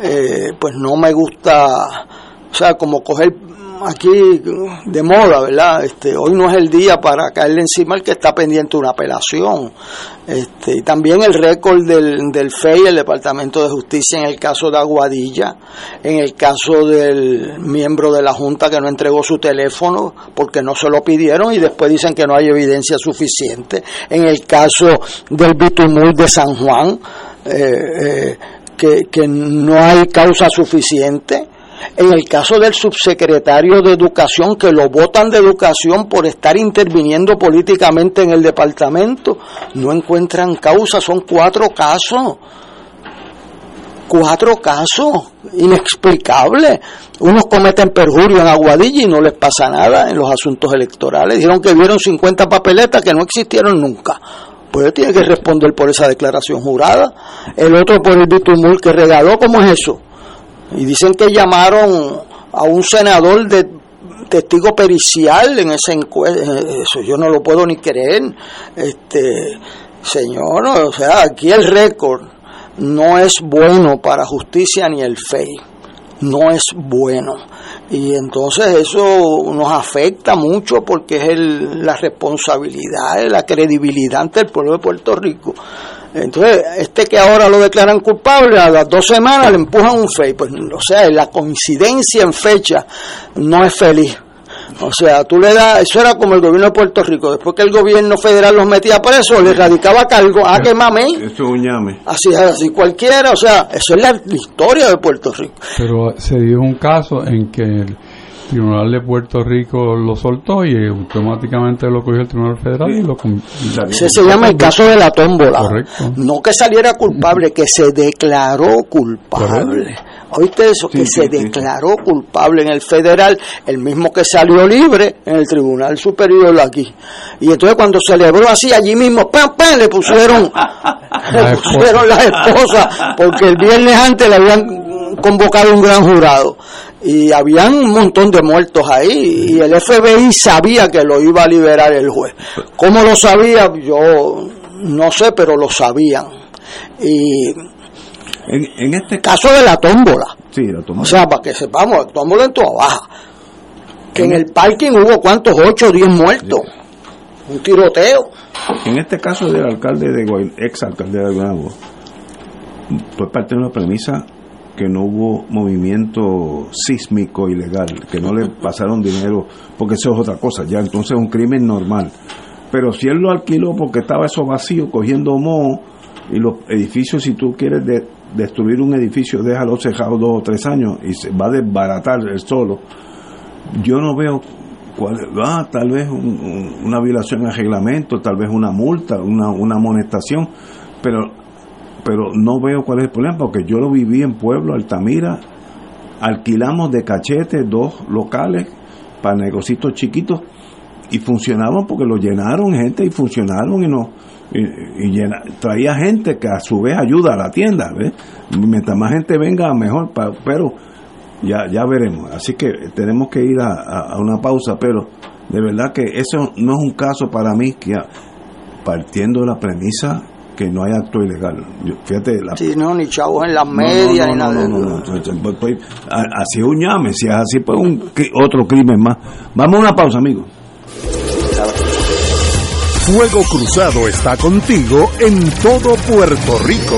eh, pues no me gusta, o sea, como coger aquí de moda, ¿verdad? Este, hoy no es el día para caerle encima el que está pendiente una apelación. Este, y también el récord del, del FEI, el Departamento de Justicia, en el caso de Aguadilla, en el caso del miembro de la Junta que no entregó su teléfono porque no se lo pidieron y después dicen que no hay evidencia suficiente, en el caso del Bitumul de San Juan, eh, eh, que, que no hay causa suficiente en el caso del subsecretario de Educación, que lo votan de Educación por estar interviniendo políticamente en el departamento, no encuentran causa, son cuatro casos. Cuatro casos inexplicables. Unos cometen perjurio en Aguadilla y no les pasa nada en los asuntos electorales. Dijeron que vieron 50 papeletas que no existieron nunca pues él tiene que responder por esa declaración jurada. El otro por el bitumul que regaló, ¿cómo es eso? Y dicen que llamaron a un senador de testigo pericial en ese encuentro. Eso yo no lo puedo ni creer. Este, señor, o sea, aquí el récord no es bueno para justicia ni el FEI. No es bueno. Y entonces eso nos afecta mucho porque es el, la responsabilidad, la credibilidad ante el pueblo de Puerto Rico. Entonces, este que ahora lo declaran culpable, a las dos semanas le empujan un FEI. Pues, o sea, la coincidencia en fecha no es feliz. O sea, tú le das, eso era como el gobierno de Puerto Rico, después que el gobierno federal los metía presos, le radicaba cargo, ah, que mame. Eso es un llame. Así, así cualquiera, o sea, eso es la historia de Puerto Rico. Pero se dio un caso en que el Tribunal de Puerto Rico lo soltó y automáticamente lo cogió el Tribunal Federal y lo... Ese se llama el caso de la tómbola. No que saliera culpable, que se declaró culpable. ¿Oíste eso? que se declaró culpable en el federal, el mismo que salió libre en el Tribunal Superior aquí. Y entonces cuando celebró así, allí mismo, ¡pam, pam! le pusieron, le pusieron las esposas, porque el viernes antes le habían convocado un gran jurado y habían un montón de muertos ahí y el FBI sabía que lo iba a liberar el juez. ¿Cómo lo sabía? Yo no sé, pero lo sabían. Y en, este caso de la tómbola. Sí, la tómbola. O sea, para que sepamos, la tómbola en toda baja. Que en, el parking hubo cuántos, 8 o 10 muertos. Un tiroteo. En este caso del alcalde de Guay, ex alcalde de Guaynabo, pues parte de una premisa que no hubo movimiento sísmico ilegal, que no le pasaron dinero, porque eso es otra cosa, ya entonces es un crimen normal. Pero si él lo alquiló porque estaba eso vacío, cogiendo moho, y los edificios, si tú quieres destruir un edificio, déjalo cejado dos o tres años y se va a desbaratar el solo. Yo no veo cuál, ah, tal vez una violación al reglamento, tal vez una multa, una, una amonestación, pero pero no veo cuál es el problema, porque yo lo viví en Pueblo, Altamira, alquilamos de cachete dos locales para negocios chiquitos y funcionaban porque lo llenaron gente y funcionaron y no y, traía gente que a su vez ayuda a la tienda mientras más gente venga mejor pero ya ya veremos. Así que tenemos que ir a, a, una pausa pero de verdad que eso no es un caso para mí que partiendo de la premisa que no hay acto ilegal. fíjate, la... Sí, no, ni chavos en las medias, ni nada. así es un llame, si es así, pues un, otro crimen más. Vamos a una pausa, amigos. Fuego Cruzado está contigo en todo Puerto Rico.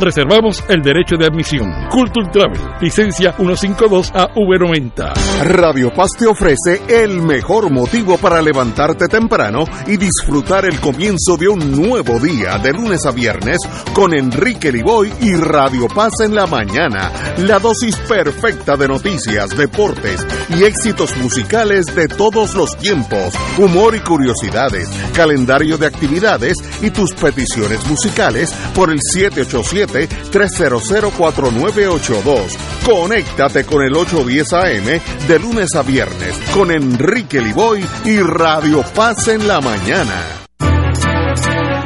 Reservamos el derecho de admisión. Culture Travel, licencia 152 a V90. Radio Paz te ofrece el mejor motivo para levantarte temprano y disfrutar el comienzo de un nuevo día de lunes a viernes con Enrique Liboy y Radio Paz en la mañana. La dosis perfecta de noticias, deportes y éxitos musicales de todos los tiempos, humor y curiosidades, calendario de actividades y tus peticiones musicales por el 787-300-4982. Conéctate con el 810 AM de lunes a viernes con Enrique Liboy y Radio Paz en la mañana.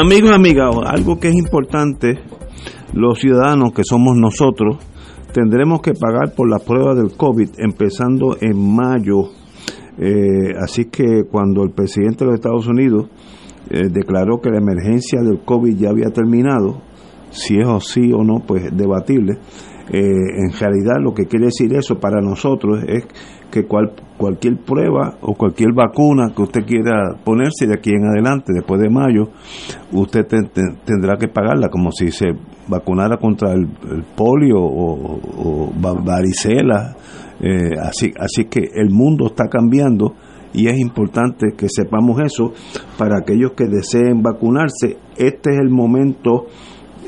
Amigos amigas, algo que es importante, los ciudadanos que somos nosotros, tendremos que pagar por la prueba del COVID empezando en mayo. Eh, así que cuando el presidente de los Estados Unidos eh, declaró que la emergencia del COVID ya había terminado, si es así o no, pues debatible. Eh, en realidad lo que quiere decir eso para nosotros es que cual, cualquier prueba o cualquier vacuna que usted quiera ponerse de aquí en adelante, después de mayo, usted tendrá que pagarla como si se vacunara contra el, polio o, varicela. Eh, así, así que el mundo está cambiando y es importante que sepamos eso para aquellos que deseen vacunarse. Este es el momento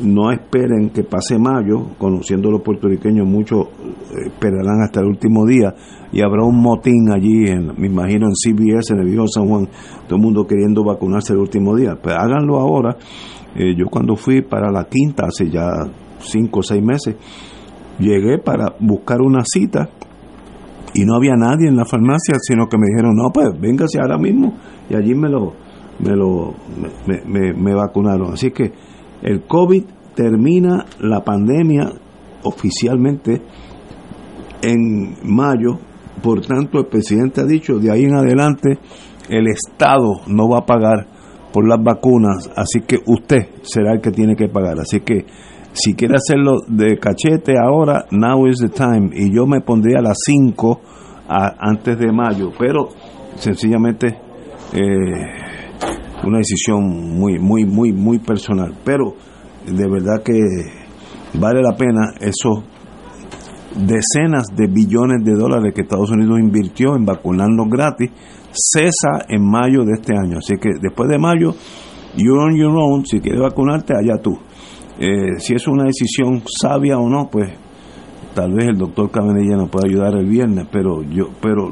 no esperen que pase mayo, conociendo los puertorriqueños, muchos eh, esperarán hasta el último día y habrá un motín allí, en, me imagino en CBS, en el viejo San Juan, todo el mundo queriendo vacunarse el último día. Pues háganlo ahora. Eh, yo cuando fui para la quinta, hace ya cinco o seis meses, llegué para buscar una cita y no había nadie en la farmacia, sino que me dijeron, no, pues véngase ahora mismo y allí me lo, me lo, me, me vacunaron. Así que el COVID termina la pandemia oficialmente en mayo por tanto, el presidente ha dicho, de ahí en adelante, el Estado no va a pagar por las vacunas, así que usted será el que tiene que pagar. Así que si quiere hacerlo de cachete ahora, now is the time. Y yo me pondría a las 5 antes de mayo, pero sencillamente eh, una decisión muy, muy, muy, muy personal. Pero de verdad que vale la pena eso decenas de billones de dólares que Estados Unidos invirtió en vacunando gratis, cesa en mayo de este año. Así que después de mayo, you're on your own, si quieres vacunarte, allá tú. Eh, si es una decisión sabia o no, pues tal vez el doctor Cabanilla nos pueda ayudar el viernes, pero yo, pero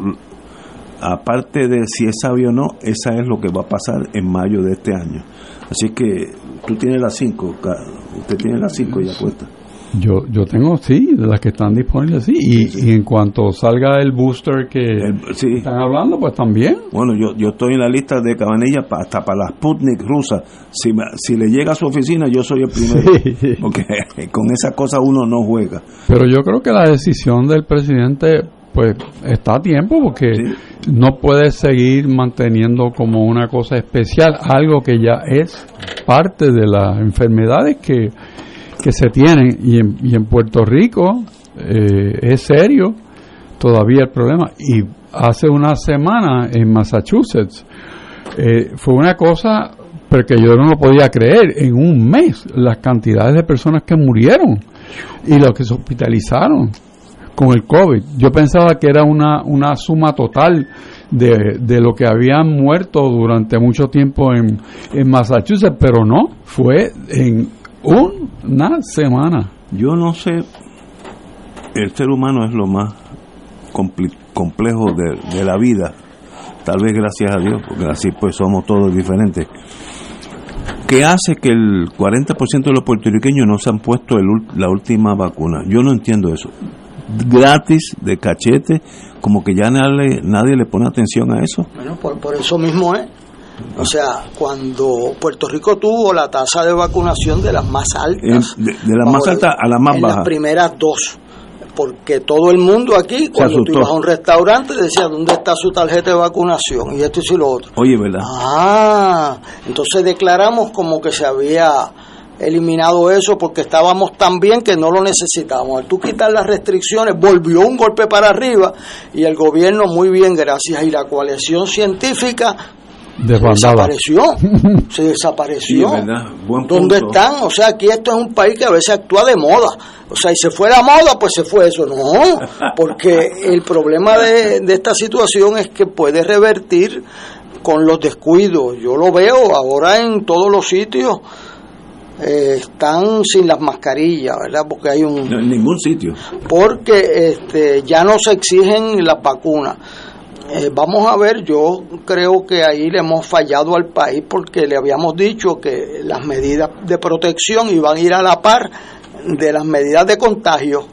aparte de si es sabio o no, esa es lo que va a pasar en mayo de este año. Así que tú tienes las cinco, usted tiene las cinco ya puestas. Yo, yo tengo, sí, de las que están disponibles, sí. Y, y en cuanto salga el booster que están hablando, pues también. Bueno, yo, yo estoy en la lista de Cabanilla hasta para la Sputnik rusa. Si, si le llega a su oficina, yo soy el primero. Porque con esa cosa uno no juega. Pero yo creo que la decisión del presidente pues está a tiempo porque no puede seguir manteniendo como una cosa especial algo que ya es parte de las enfermedades que que se tienen. Y en, y en Puerto Rico eh, es serio todavía el problema. Y hace una semana en Massachusetts eh, fue una cosa porque yo no lo podía creer en un mes las cantidades de personas que murieron y los que se hospitalizaron con el COVID. Yo pensaba que era una, una suma total de, de lo que habían muerto durante mucho tiempo en, en Massachusetts, pero no, fue en una semana. Yo no sé, el ser humano es lo más complejo de, la vida, tal vez gracias a Dios, porque así pues somos todos diferentes. ¿Qué hace que el 40% de los puertorriqueños no se han puesto la última vacuna? Yo no entiendo eso. Gratis, de cachete, como que ya nadie, nadie le pone atención a eso. Bueno, por, por eso mismo es. O sea, cuando Puerto Rico tuvo la tasa de vacunación de las más altas. De, las más altas a las más en bajas. las primeras dos. Porque todo el mundo aquí, cuando tú ibas a un restaurante, decía, ¿dónde está su tarjeta de vacunación? Y esto y lo otro. Oye, ¿verdad? Ah, entonces declaramos como que se había eliminado eso porque estábamos tan bien que no lo necesitábamos. Al tú quitar las restricciones, volvió un golpe para arriba y el gobierno muy bien, gracias, y la coalición científica desapareció, se desapareció. ¿Dónde están? O sea, aquí esto es un país que a veces actúa de moda. O sea, y se fue la moda, pues se fue eso. No, porque el problema de, esta situación es que puede revertir con los descuidos. Yo lo veo ahora en todos los sitios. Eh, están sin las mascarillas, ¿verdad? Porque hay un... en ningún sitio. Porque este, ya no se exigen las vacunas eh, vamos a ver, yo creo que ahí le hemos fallado al país porque le habíamos dicho que las medidas de protección iban a ir a la par de las medidas de contagio.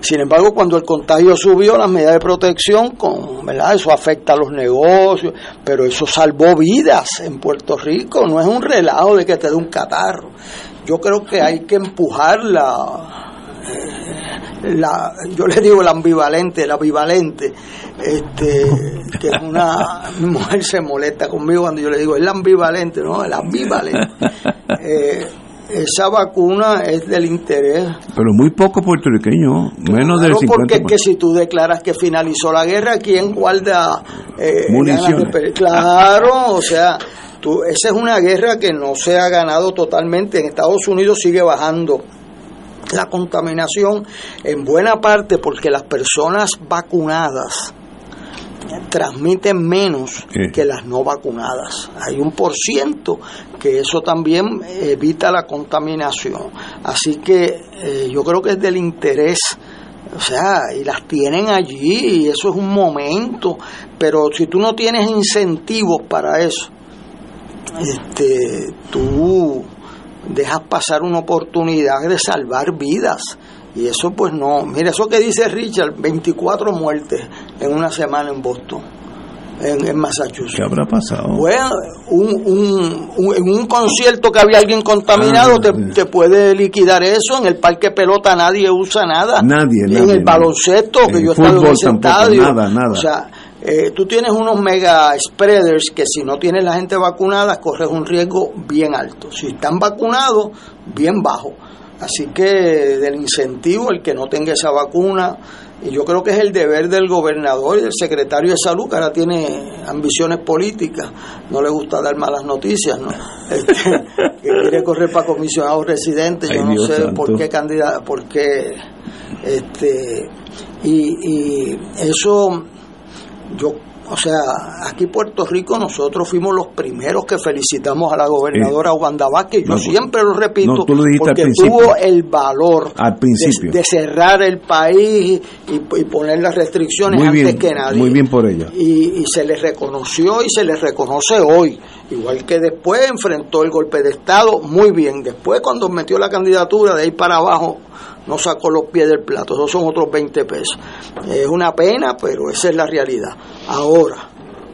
Sin embargo, cuando el contagio subió, las medidas de protección, con, ¿verdad? eso afecta a los negocios, pero eso salvó vidas en Puerto Rico, no es un relajo de que te dé un catarro. Yo creo que hay que empujar la, la, yo le digo el ambivalente, el ambivalente, este, que es una, mi mujer se molesta conmigo cuando yo le digo el ambivalente, no, el ambivalente. Eh, esa vacuna es del interés. Pero muy poco puertorriqueño, menos del 50%. porque es que si tú declaras que finalizó la guerra, ¿quién guarda eh, municiones? Claro, o sea, tú, esa es una guerra que no se ha ganado totalmente. En Estados Unidos sigue bajando la contaminación en buena parte porque las personas vacunadas transmiten menos que las no vacunadas. Hay un por ciento que eso también evita la contaminación. Así que eh, yo creo que es del interés o sea, y las tienen allí y eso es un momento, pero si tú no tienes incentivos para eso, este, tú dejas pasar una oportunidad de salvar vidas. Y eso pues no, mira eso que dice Richard, 24 muertes en una semana en Boston, en, Massachusetts. ¿Qué habrá pasado? Bueno, un, en un concierto que había alguien contaminado, ah, te, puede liquidar eso. En el parque pelota nadie usa nada. Nadie, En el baloncesto, que yo estaba en ese estadio. Nada, nada. O sea, eh, tú tienes unos mega spreaders que si no tienes la gente vacunada corres un riesgo bien alto. Si están vacunados, bien bajo. Así que del incentivo, el que no tenga esa vacuna, y yo creo que es el deber del gobernador y del secretario de salud, que ahora tiene ambiciones políticas, no le gusta dar malas noticias, ¿no? Este, que quiere correr para comisionado residente, yo no sé por qué candidato, por qué, este, y, y eso yo O sea, aquí Puerto Rico nosotros fuimos los primeros que felicitamos a la gobernadora Wanda Vázquez. Yo siempre lo repito, porque tuvo el valor al principio. De, cerrar el país y, poner las restricciones antes que nadie. Muy bien por ella. Y, se le reconoció y se le reconoce hoy. Igual que después enfrentó el golpe de Estado, muy bien. Después cuando metió la candidatura de ahí para abajo, no sacó los pies del plato, esos son otros 20 pesos. Es una pena, pero esa es la realidad. Ahora,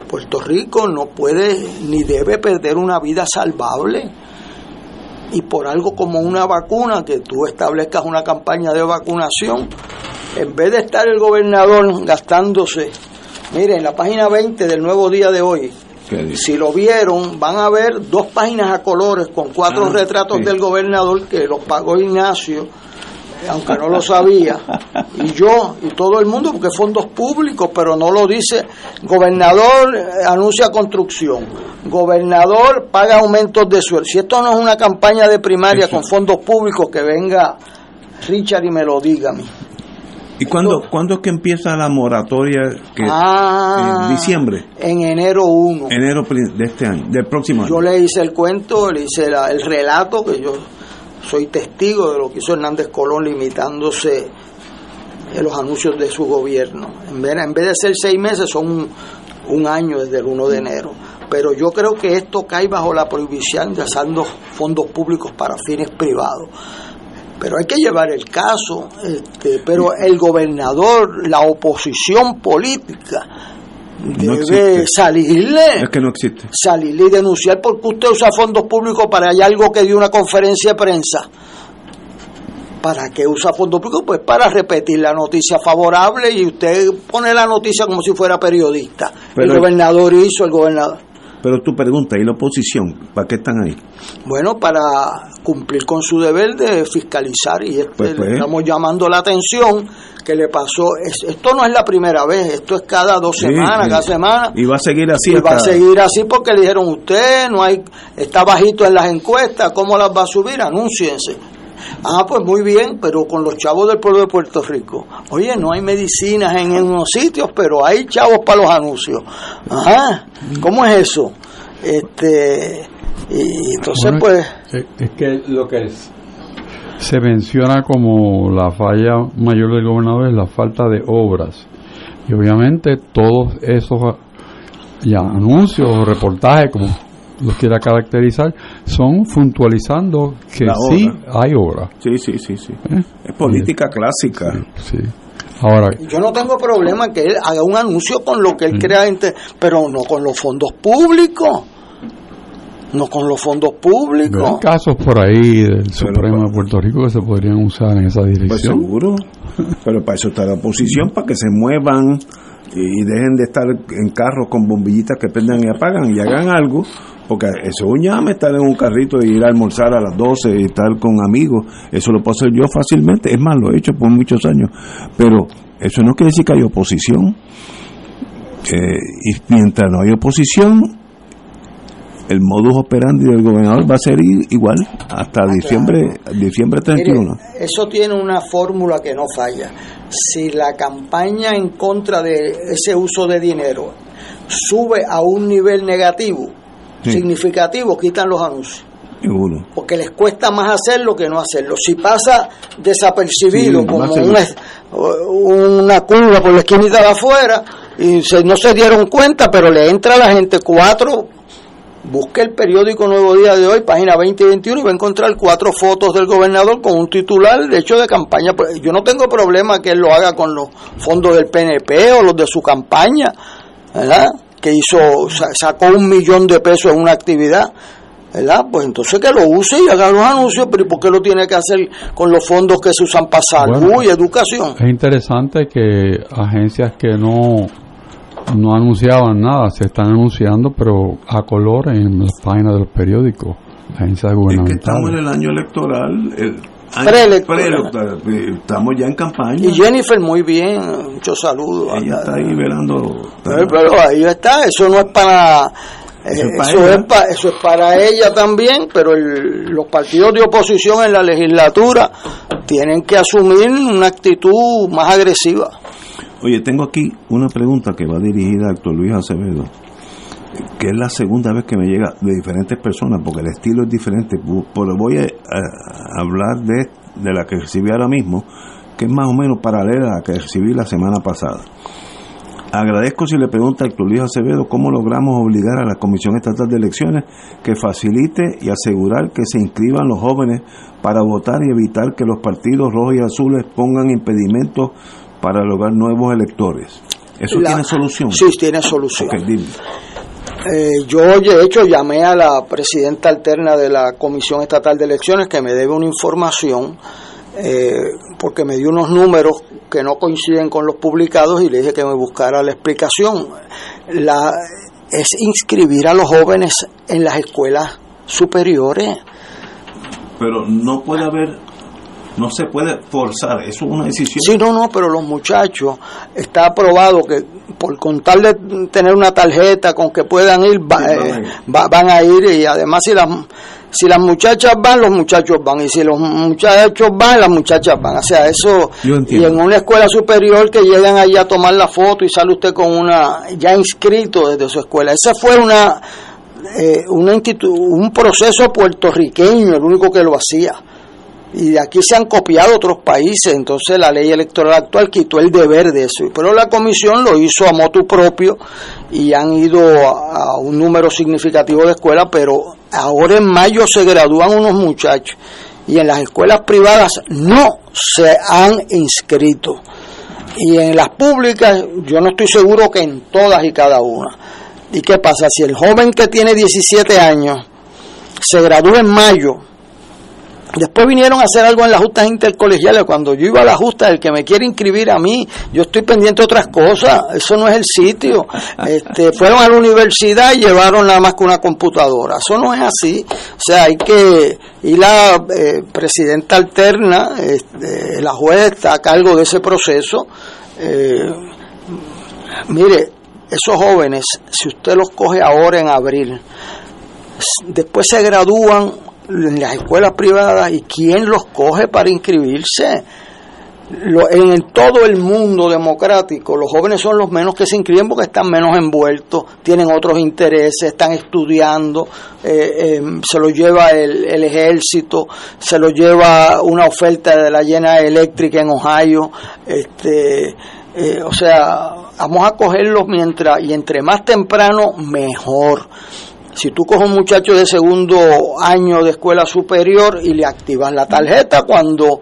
Puerto Rico no puede ni debe perder una vida salvable. Y por algo como una vacuna, que tú establezcas una campaña de vacunación, en vez de estar el gobernador gastándose, miren, en la página 20 del nuevo día de hoy, si lo vieron, van a ver dos páginas a colores con cuatro ah, retratos del gobernador que los pagó Ignacio aunque no lo sabía, y yo y todo el mundo, porque fondos públicos, pero no lo dice. Gobernador eh, anuncia construcción, gobernador paga aumentos de sueldo. Si esto no es una campaña de primaria con fondos públicos, que venga Richard y me lo diga a mí. ¿Y cuándo, ¿cuándo es que empieza la moratoria? Que, ah, en diciembre. En enero 1. Enero de este año, del próximo año. Yo le hice el cuento, le hice el relato que yo soy testigo de lo que hizo Hernández Colón limitándose en los anuncios de su gobierno. En vez, en vez de ser seis meses, son un, año desde el 1 de enero. Pero yo creo que esto cae bajo la prohibición de usando fondos públicos para fines privados. Pero hay que llevar el caso, este, pero el gobernador, la oposición política, debe salirle. Es que no existe. Salirle y denunciar porque usted usa fondos públicos para hay algo que dio una conferencia de prensa. ¿Para qué usa fondos públicos? Pues para repetir la noticia favorable y usted pone la noticia como si fuera periodista. el gobernador hizo, el gobernador. Pero tu pregunta, ¿y la oposición? ¿Para qué están ahí? Bueno, para cumplir con su deber de fiscalizar y este, pues, pues. estamos llamando la atención que le pasó. esto no es la primera vez, esto es cada dos semanas, cada semana. Y va a seguir así. Y va a seguir así porque le dijeron, usted no hay, está bajito en las encuestas, ¿cómo las va a subir? Anúnciense. Ah, pues muy bien, pero con los chavos del pueblo de Puerto Rico. Oye, no hay medicinas en, unos sitios, pero hay chavos para los anuncios. Ajá, ¿cómo es eso? Este, y entonces pues... Es que lo que es, se menciona como la falla mayor del gobernador es la falta de obras. Y obviamente todos esos ya, anuncios o reportajes, como los quiera caracterizar, son puntualizando que sí hay obra. Sí, sí, sí, sí. ¿Eh? Es política clásica. Sí, Ahora, yo no tengo problema que él haga un anuncio con lo que él crea, pero no con los fondos públicos. No con los fondos públicos. Hay casos por ahí del Supremo de Puerto Rico que se podrían usar en esa dirección. Pues seguro. pero para eso está la oposición, para que se muevan y dejen de estar en carros con bombillitas que prendan y apagan y hagan algo porque eso es un llame estar en un carrito y ir a almorzar a las 12 y estar con amigos. Eso lo puedo hacer yo fácilmente. Es más, lo he hecho por muchos años. Pero eso no quiere decir que hay oposición. Eh, y mientras no hay oposición, el modus operandi del gobernador va a ser igual hasta ah, diciembre, diciembre 31. eso tiene una fórmula que no falla. Si la campaña en contra de ese uso de dinero sube a un nivel negativo, significativo, quitan los anuncios. Seguro. Porque les cuesta más hacerlo que no hacerlo. Si pasa desapercibido como una, una, curva por la esquinita de afuera y se, no se dieron cuenta, pero le entra a la gente cuatro. Busque el periódico Nuevo Día de hoy, página 20 y 21, y va a encontrar cuatro fotos del gobernador con un titular de hecho de campaña. Yo no tengo problema que él lo haga con los fondos del PNP o los de su campaña, ¿verdad? que hizo, sacó un millón de pesos en una actividad, ¿verdad? Pues entonces que lo use y haga los anuncios, pero ¿y por qué lo tiene que hacer con los fondos que se usan para salud y educación? Es interesante que agencias que no no anunciaban nada, se están anunciando, pero a color en las páginas de los periódicos, agencias gubernamentales. Es que estamos en el año electoral, el, Estamos ya en campaña. Y Jennifer, muy bien, muchos saludos. Ella está ahí velando. Pero, ahí está, eso no es para. Eso, es, para eso es para ella también, pero los partidos de oposición en la legislatura tienen que asumir una actitud más agresiva. Oye, tengo aquí una pregunta que va dirigida a Héctor Luis Acevedo, que es la segunda vez que me llega de diferentes personas, porque el estilo es diferente. Pero voy a, hablar de, de la que recibí ahora mismo, que es más o menos paralela a la que recibí la semana pasada. Agradezco si le pregunta a Héctor Luis Acevedo cómo logramos obligar a la Comisión Estatal de Elecciones que facilite y asegurar que se inscriban los jóvenes para votar y evitar que los partidos rojos y azules pongan impedimentos para lograr nuevos electores. ¿Eso tiene solución? Sí, tiene solución. Eh, yo, de hecho, llamé a la presidenta alterna de la Comisión Estatal de Elecciones que me debe una información eh, porque me dio unos números que no coinciden con los publicados y le dije que me buscara la explicación. La, es inscribir a los jóvenes en las escuelas superiores. Pero no puede haber, no se puede forzar, eso es una decisión. Sí, no, no, pero los muchachos, está aprobado que por contar de tener una tarjeta con que puedan ir, eh, van a ir y además si las si las muchachas van, los muchachos van. Y si los muchachos van, las muchachas van. O sea, eso. Y en una escuela superior que llegan allí a tomar la foto y sale usted con una. ya inscrito desde su escuela. Ese fue una. Eh, una un proceso puertorriqueño, el único que lo hacía. Y de aquí se han copiado otros países, entonces la ley electoral actual quitó el deber de eso. Pero la comisión lo hizo a motu propio y han ido a, un número significativo de escuelas, pero ahora en mayo se gradúan unos muchachos y en las escuelas privadas no se han inscrito. Y en las públicas yo no estoy seguro que en todas y cada una. ¿Y qué pasa? Si el joven que tiene 17 años se gradúa en mayo, Después vinieron a hacer algo en las justas intercolegiales. Cuando yo iba a la justa, el que me quiere inscribir a mí, yo estoy pendiente de otras cosas. Eso no es el sitio. Este, fueron a la universidad y llevaron nada más que una computadora. Eso no es así. O sea, hay que. Y la eh, presidenta alterna, este, la juez está a cargo de ese proceso. Eh, mire, esos jóvenes, si usted los coge ahora en abril, después se gradúan las escuelas privadas y quién los coge para inscribirse. en todo el mundo democrático, los jóvenes son los menos que se inscriben porque están menos envueltos, tienen otros intereses, están estudiando, eh, em, se lo lleva el, ejército, se lo lleva una oferta de la llena eléctrica en Ohio, este, eh, o sea, vamos a cogerlos mientras, y entre más temprano, mejor. Si tú coges un muchacho de segundo año de escuela superior y le activas la tarjeta cuando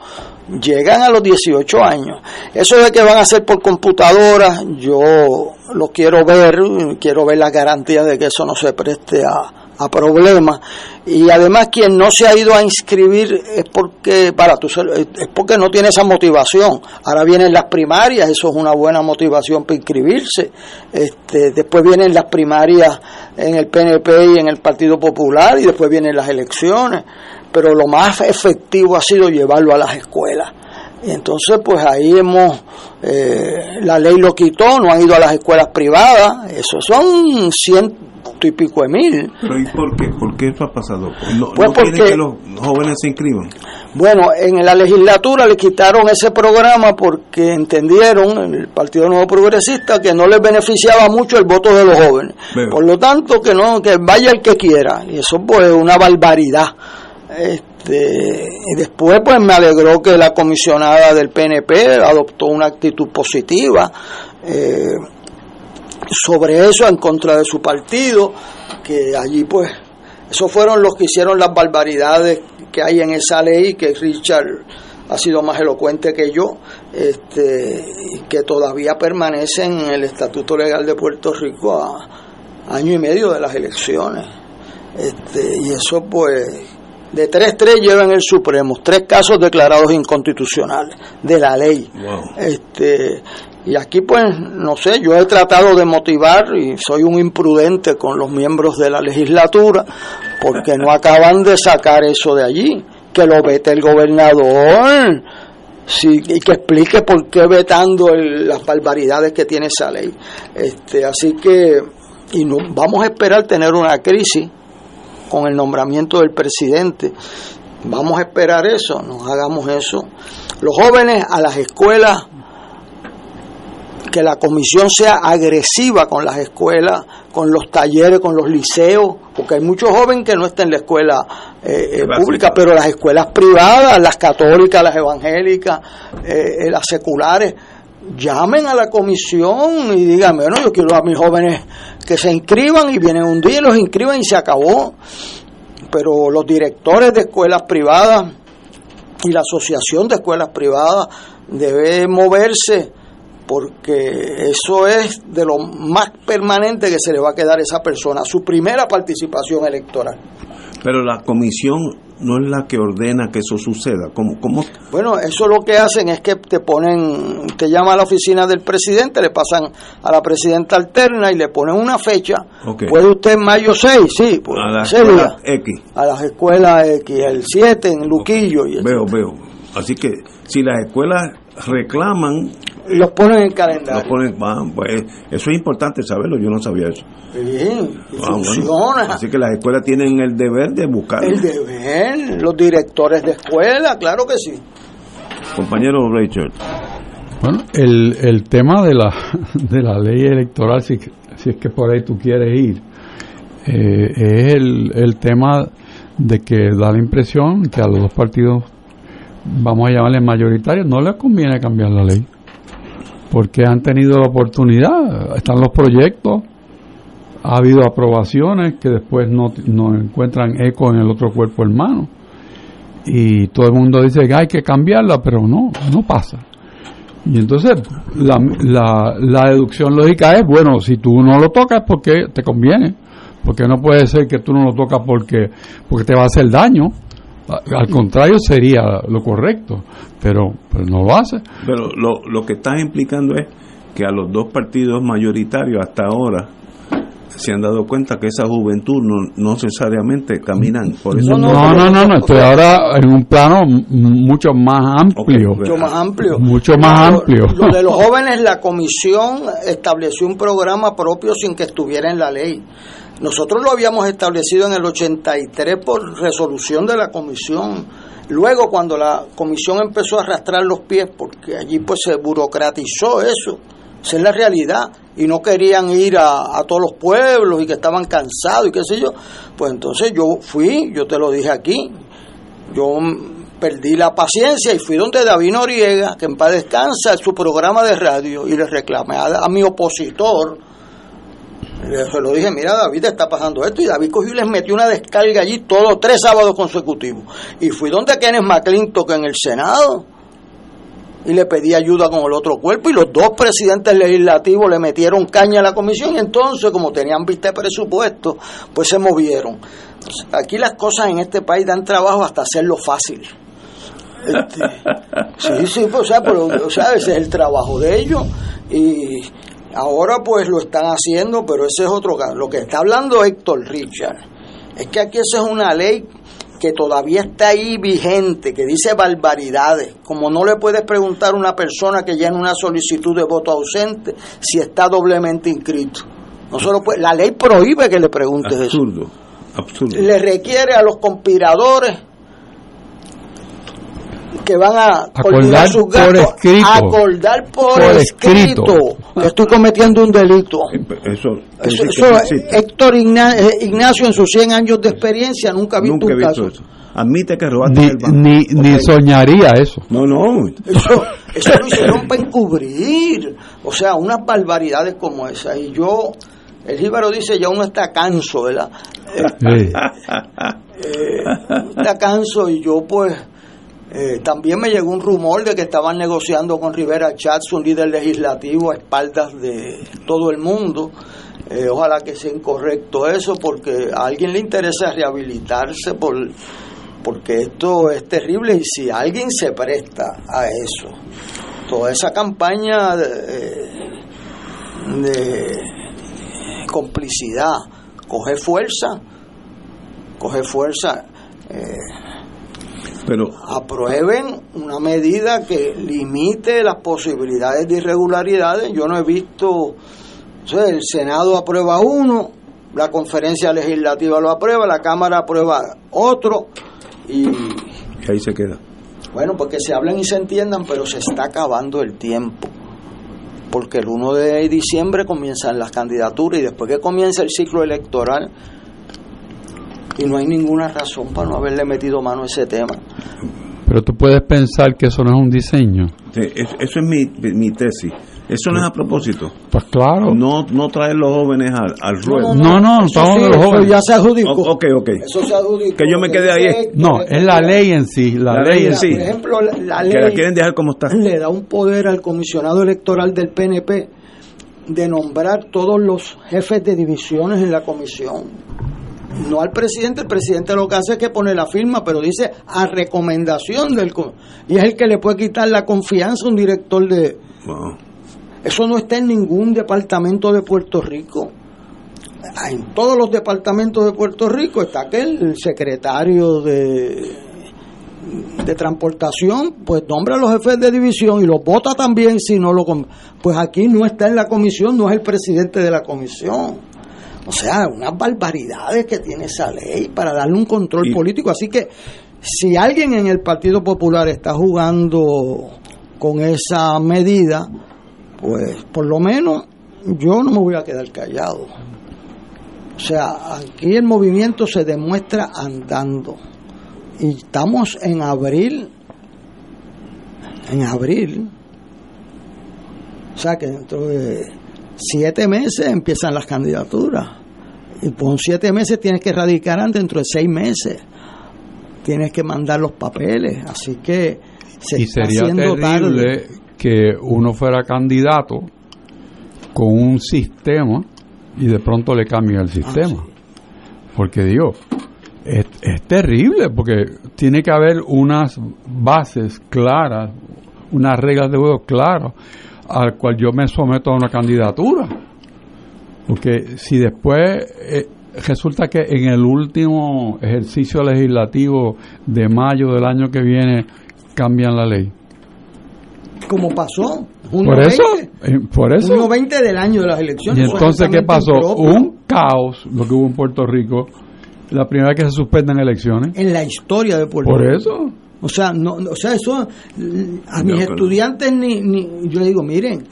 llegan a los 18 años. Eso de que van a hacer por computadora, yo lo quiero ver, quiero ver la garantía de que eso no se preste a, a problemas y además quien no se ha ido a inscribir es porque para tu es porque no tiene esa motivación. Ahora vienen las primarias eso es una buena motivación para inscribirse. Este después vienen las primarias en el PNP y en el Partido Popular y después vienen las elecciones. Pero lo más efectivo ha sido llevarlo a las escuelas y entonces, pues ahí hemos, eh, la ley lo quitó, no han ido a las escuelas privadas, eso son ciento y pico de mil. ¿Pero y por qué? ¿Por qué eso ha pasado? ¿No, pues porque, que los jóvenes se inscriban? Bueno, en la legislatura le quitaron ese programa porque entendieron, en el Partido Nuevo Progresista, que no les beneficiaba mucho el voto de los jóvenes. Por lo tanto, que no, que vaya el que quiera. Y eso pues es una barbaridad. Este, y después pues me alegró que la comisionada del PNP adoptó una actitud positiva eh, sobre eso en contra de su partido, que allí pues esos fueron los que hicieron las barbaridades que hay en esa ley, que Richard ha sido más elocuente que yo, este, y que todavía permanecen en el Estatuto Legal de Puerto Rico a año y medio de las elecciones. Este, y eso pues de tres tres llevan el Supremo, tres casos declarados inconstitucionales de la ley. Este, y aquí pues, no sé, yo he tratado de motivar y soy un imprudente con los miembros de la legislatura porque no acaban de sacar eso de allí, que lo vete el gobernador. Sí, y que explique por qué vetando las barbaridades que tiene esa ley. Este, así que, y no, vamos a esperar tener una crisis con el nombramiento del presidente. Vamos a esperar eso, no hagamos eso. Los jóvenes a las escuelas que la comisión sea agresiva con las escuelas, con los talleres, con los liceos, porque hay muchos jóvenes que no están en la escuela eh, eh, pública, pero las escuelas privadas, las católicas, las evangélicas, eh, las seculares, llamen a la comisión y digan, bueno, yo quiero a mis jóvenes que se inscriban y vienen un día y los inscriban y se acabó. Pero los directores de escuelas privadas y la asociación de escuelas privadas debe moverse porque eso es de lo más permanente que se le va a quedar a esa persona, su primera participación electoral. Pero la comisión no es la que ordena que eso suceda. ¿Cómo, cómo? Bueno, eso lo que hacen es que te ponen, te llama a la oficina del presidente, le pasan a la presidenta alterna y le ponen una fecha. ¿Puede usted en mayo 6? Sí, pues, a las escuelas X. A las escuelas X, el 7 en Luquillo. Y veo, veo. Así que si las escuelas reclaman los ponen en calendario. Los ponen, ah, pues, eso es importante saberlo, yo no sabía eso. Bien, ah, funciona. Así que las escuelas tienen el deber de buscar. El deber, los directores de escuela, claro que sí. Compañero Rachel. Bueno, el, el tema de la, de la ley electoral, si, si es que por ahí tú quieres ir, eh, es el, el tema de que da la impresión que a los dos partidos, vamos a llamarles mayoritarios, no les conviene cambiar la ley porque han tenido la oportunidad, están los proyectos, ha habido aprobaciones que después no, no encuentran eco en el otro cuerpo hermano. Y todo el mundo dice que hay que cambiarla, pero no, no pasa. Y entonces la, la, la deducción lógica es, bueno, si tú no lo tocas porque te conviene, porque no puede ser que tú no lo tocas porque, porque te va a hacer daño. Al contrario sería lo correcto, pero, pero no lo hace. Pero lo, lo que estás implicando es que a los dos partidos mayoritarios hasta ahora se han dado cuenta que esa juventud no, no necesariamente caminan por eso no no no, no, estoy ahora en un plano mucho más amplio. Mucho más amplio. Mucho más amplio. lo de los jóvenes la comisión estableció un programa propio sin que estuviera en la ley nosotros lo habíamos establecido en el 83 por resolución de la comisión. Luego, cuando la comisión empezó a arrastrar los pies, porque allí pues se burocratizó eso, esa es la realidad, y no querían ir a, todos los pueblos y que estaban cansados y qué sé yo, pues entonces yo fui, yo te lo dije aquí, yo perdí la paciencia y fui donde David Noriega, que en paz descansa, su programa de radio, y le reclamé a mi opositor, se lo dije, mira David, está pasando esto. Y David cogió y les metió una descarga allí todos tres sábados consecutivos. Y fui donde Kenneth McClintock en el Senado. Y le pedí ayuda con el otro cuerpo. Y los dos presidentes legislativos le metieron caña a la comisión. Y entonces, como tenían vista de presupuesto, pues se movieron. Aquí las cosas en este país dan trabajo hasta hacerlo fácil. Este, sí, sí, pues, o sea, es el trabajo de ellos. Y Ahora pues lo están haciendo, pero ese es otro caso. Lo que está hablando Héctor Richard es que aquí esa es una ley que todavía está ahí vigente, que dice barbaridades, como no le puedes preguntar a una persona que llena una solicitud de voto ausente si está doblemente inscrito. No solo puede, la ley prohíbe que le preguntes absurdo, eso. Absurdo. Le requiere a los conspiradores que van a acordar sus gastos, por escrito, acordar por, escrito, que estoy cometiendo un delito. Eso, Héctor eh, Ignacio en sus 100 años de experiencia nunca ha visto un caso. Eso. Admite que robaste ni, el banco. Ni, ni soñaría eso. No, no. Eso, eso lo hicieron para encubrir. O sea, unas barbaridades como esa. Y yo, el jíbaro dice, ya uno está canso, ¿verdad? Eh, está canso y yo pues eh, también me llegó un rumor de que estaban negociando con Rivera Chats, un líder legislativo, a espaldas de todo el mundo. Eh, ojalá que sea incorrecto eso, porque a alguien le interesa rehabilitarse por, porque esto es terrible y si alguien se presta a eso, toda esa campaña de, de complicidad coge fuerza, coge fuerza. Eh, pero aprueben una medida que limite las posibilidades de irregularidades. Yo no he visto, el Senado aprueba uno, la conferencia legislativa lo aprueba, la Cámara aprueba otro y... ahí se queda. Bueno, porque se hablan y se entiendan, pero se está acabando el tiempo. porque el 1 de diciembre comienzan las candidaturas y después que comienza el ciclo electoral, y no hay ninguna razón para no haberle metido mano a ese tema. Pero tú puedes pensar que eso no es un diseño. Sí, es- eso es mi, mi tesis. Eso no es a propósito. Pues claro. No, no traer los jóvenes al, al ruedo. No, no, Eso estamos sí, de los jóvenes. ya se adjudicó. O- ok, ok. Eso se adjudicó. Que yo me quedé ahí. No, es la ley en sí, la, La ley ley en sí. Por ejemplo, la, la Que la ley quieren dejar como está. le da un poder al comisionado electoral del PNP de nombrar todos los jefes de divisiones en la comisión. No al presidente, el presidente lo que hace es que pone la firma, pero dice a recomendación del... Y es el que le puede quitar la confianza a un director de... Wow. Eso no está en ningún departamento de Puerto Rico. En todos los departamentos de Puerto Rico está aquel el secretario de, de transportación, pues nombra a los jefes de división y los vota también si no lo... Pues aquí no está en la comisión, no es el presidente de la comisión. O sea, unas barbaridades que tiene esa ley para darle un control Y- político. Así que si alguien en el Partido Popular está jugando con esa medida, pues por lo menos yo no me voy a quedar callado. O sea, aquí el movimiento se demuestra andando. Y estamos en abril. En abril. O sea que dentro de siete meses empiezan las candidaturas. Y por siete meses tienes que radicar antes, dentro de seis meses. Tienes que mandar los papeles. Así que se Y está sería haciendo terrible tarde. que uno fuera candidato con un sistema y de pronto le cambie el sistema. Porque digo, es, es terrible porque tiene que haber unas bases claras, unas reglas de juego claras al cual yo me someto a una candidatura. Porque si después eh, resulta que en el último ejercicio legislativo de mayo del año que viene cambian la ley. Como pasó. Por eso, 20, eh, por eso. junio 20 del año de las elecciones. Y entonces, ¿qué pasó? impropio. Un caos lo que hubo en Puerto Rico. La primera vez que se suspenden elecciones. en la historia de Puerto Por Rico. eso. O sea, no, no- o sea, eso a mis estudiantes ni, ni yo les digo, miren,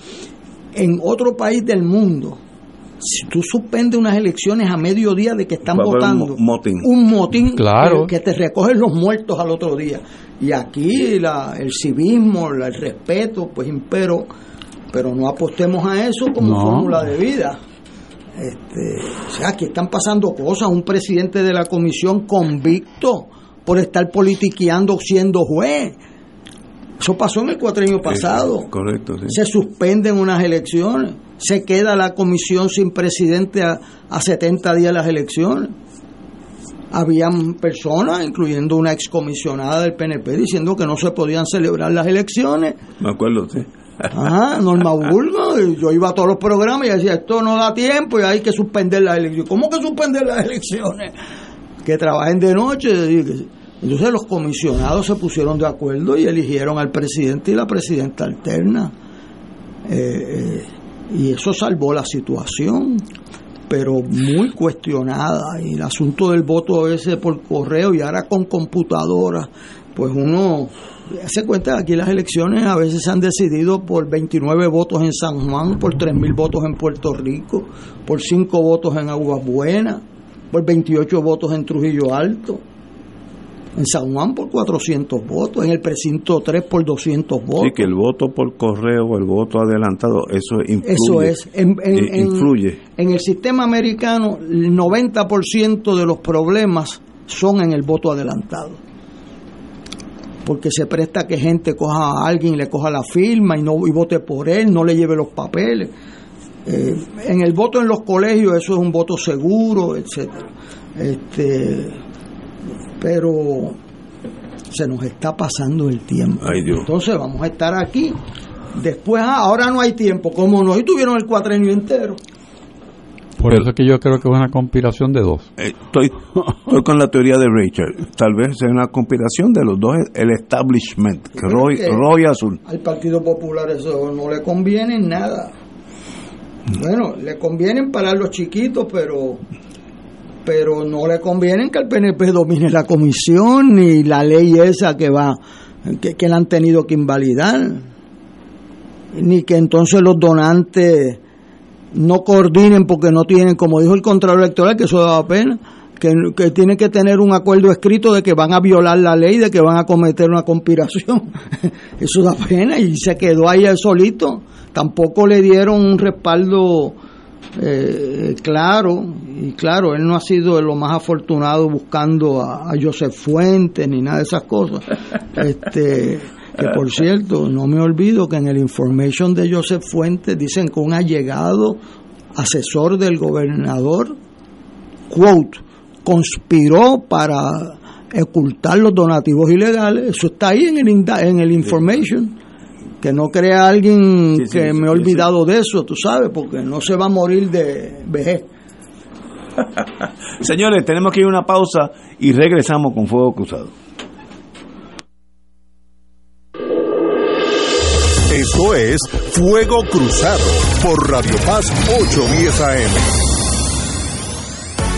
en otro país del mundo, si tú suspendes unas elecciones a mediodía de que están un votando, motín. un motín Claro. que, que te recogen los muertos al otro día. Y aquí la, el civismo, la- el respeto, pues impero, pero no apostemos a eso como No. fórmula de vida. Este, o sea, aquí están pasando cosas. Un presidente de la comisión convicto por estar politiqueando siendo juez. Eso pasó en el cuatrenio pasado. Sí, correcto, sí. Se suspenden unas elecciones. Se queda la comisión sin presidente a, a 70 días de las elecciones. Habían personas, incluyendo una excomisionada del PNP, diciendo que no se podían celebrar las elecciones. Me acuerdo, sí. Ah, Norma Bulgo, y yo iba a todos los programas y decía, esto no da tiempo y hay que suspender las elecciones. ¿Cómo que suspender las elecciones? Que trabajen de noche. Entonces los comisionados se pusieron de acuerdo y eligieron al presidente y la presidenta alterna. Eh, eh, y eso salvó la situación, pero muy cuestionada. Y el asunto del voto ese por correo y ahora con computadora, pues uno se cuenta que aquí las elecciones a veces se han decidido por 29 votos en San Juan, por 3.000 votos en Puerto Rico, por 5 votos en Aguas Buenas, por 28 votos en Trujillo Alto. En San Juan por 400 votos, en el precinto 3 por 200 votos. Sí, que el voto por correo o el voto adelantado, eso influye. Eso es. En, en- Eh, en- influye. en el sistema americano, el 90% de los problemas son en el voto adelantado. Porque se presta que gente coja a alguien y le coja la firma y no y vote por él, no le lleve los papeles. Eh, en el voto en los colegios eso es un voto seguro, etcétera. Este, pero se nos está pasando el tiempo. Ay, Dios. Entonces vamos a estar aquí. Después, ah, ahora no hay tiempo. ¿Cómo no? Y tuvieron el cuatrenio entero. Por eso es que yo creo que es una conspiración de dos. Eh, estoy, estoy con la teoría de Richard. Tal vez sea una conspiración de los dos, el establishment, Roy, que- Roy Azul. Al Partido Popular eso no le conviene en nada. Bueno, le convienen para los chiquitos, pero pero no le conviene que el PNP domine la comisión ni la ley esa que va que, que la han tenido que invalidar. ni que entonces los donantes no coordinen porque no tienen, como dijo el Contralor Electoral, que eso da pena, que, que tienen que tener un acuerdo escrito de que van a violar la ley, de que van a cometer una conspiración. eso da pena y se quedó ahí solito. Tampoco le dieron un respaldo eh, claro, y claro, él no ha sido lo más afortunado buscando a, a Joseph Fuentes ni nada de esas cosas. Este, que por cierto, no me olvido que en el information de Joseph Fuentes dicen que un allegado asesor del gobernador, quote, conspiró para ocultar los donativos ilegales. Eso está ahí en el, en el information. Que no crea alguien que me ha olvidado de eso, tú sabes, porque no se va a morir de vejez. Señores, tenemos que ir a una pausa y regresamos con Fuego Cruzado. Esto es Fuego Cruzado por Radio Paz 810 AM.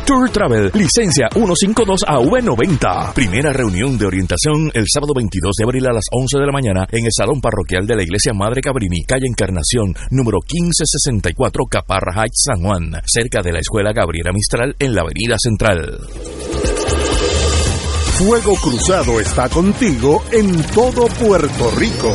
Culture Travel, licencia 152AV90. Primera reunión de orientación el sábado 22 de abril a las 11 de la mañana en el Salón Parroquial de la Iglesia Madre Cabrini, calle Encarnación, número 1564, Caparra Heights, San Juan, cerca de la Escuela Gabriela Mistral en la Avenida Central. Fuego Cruzado está contigo en todo Puerto Rico.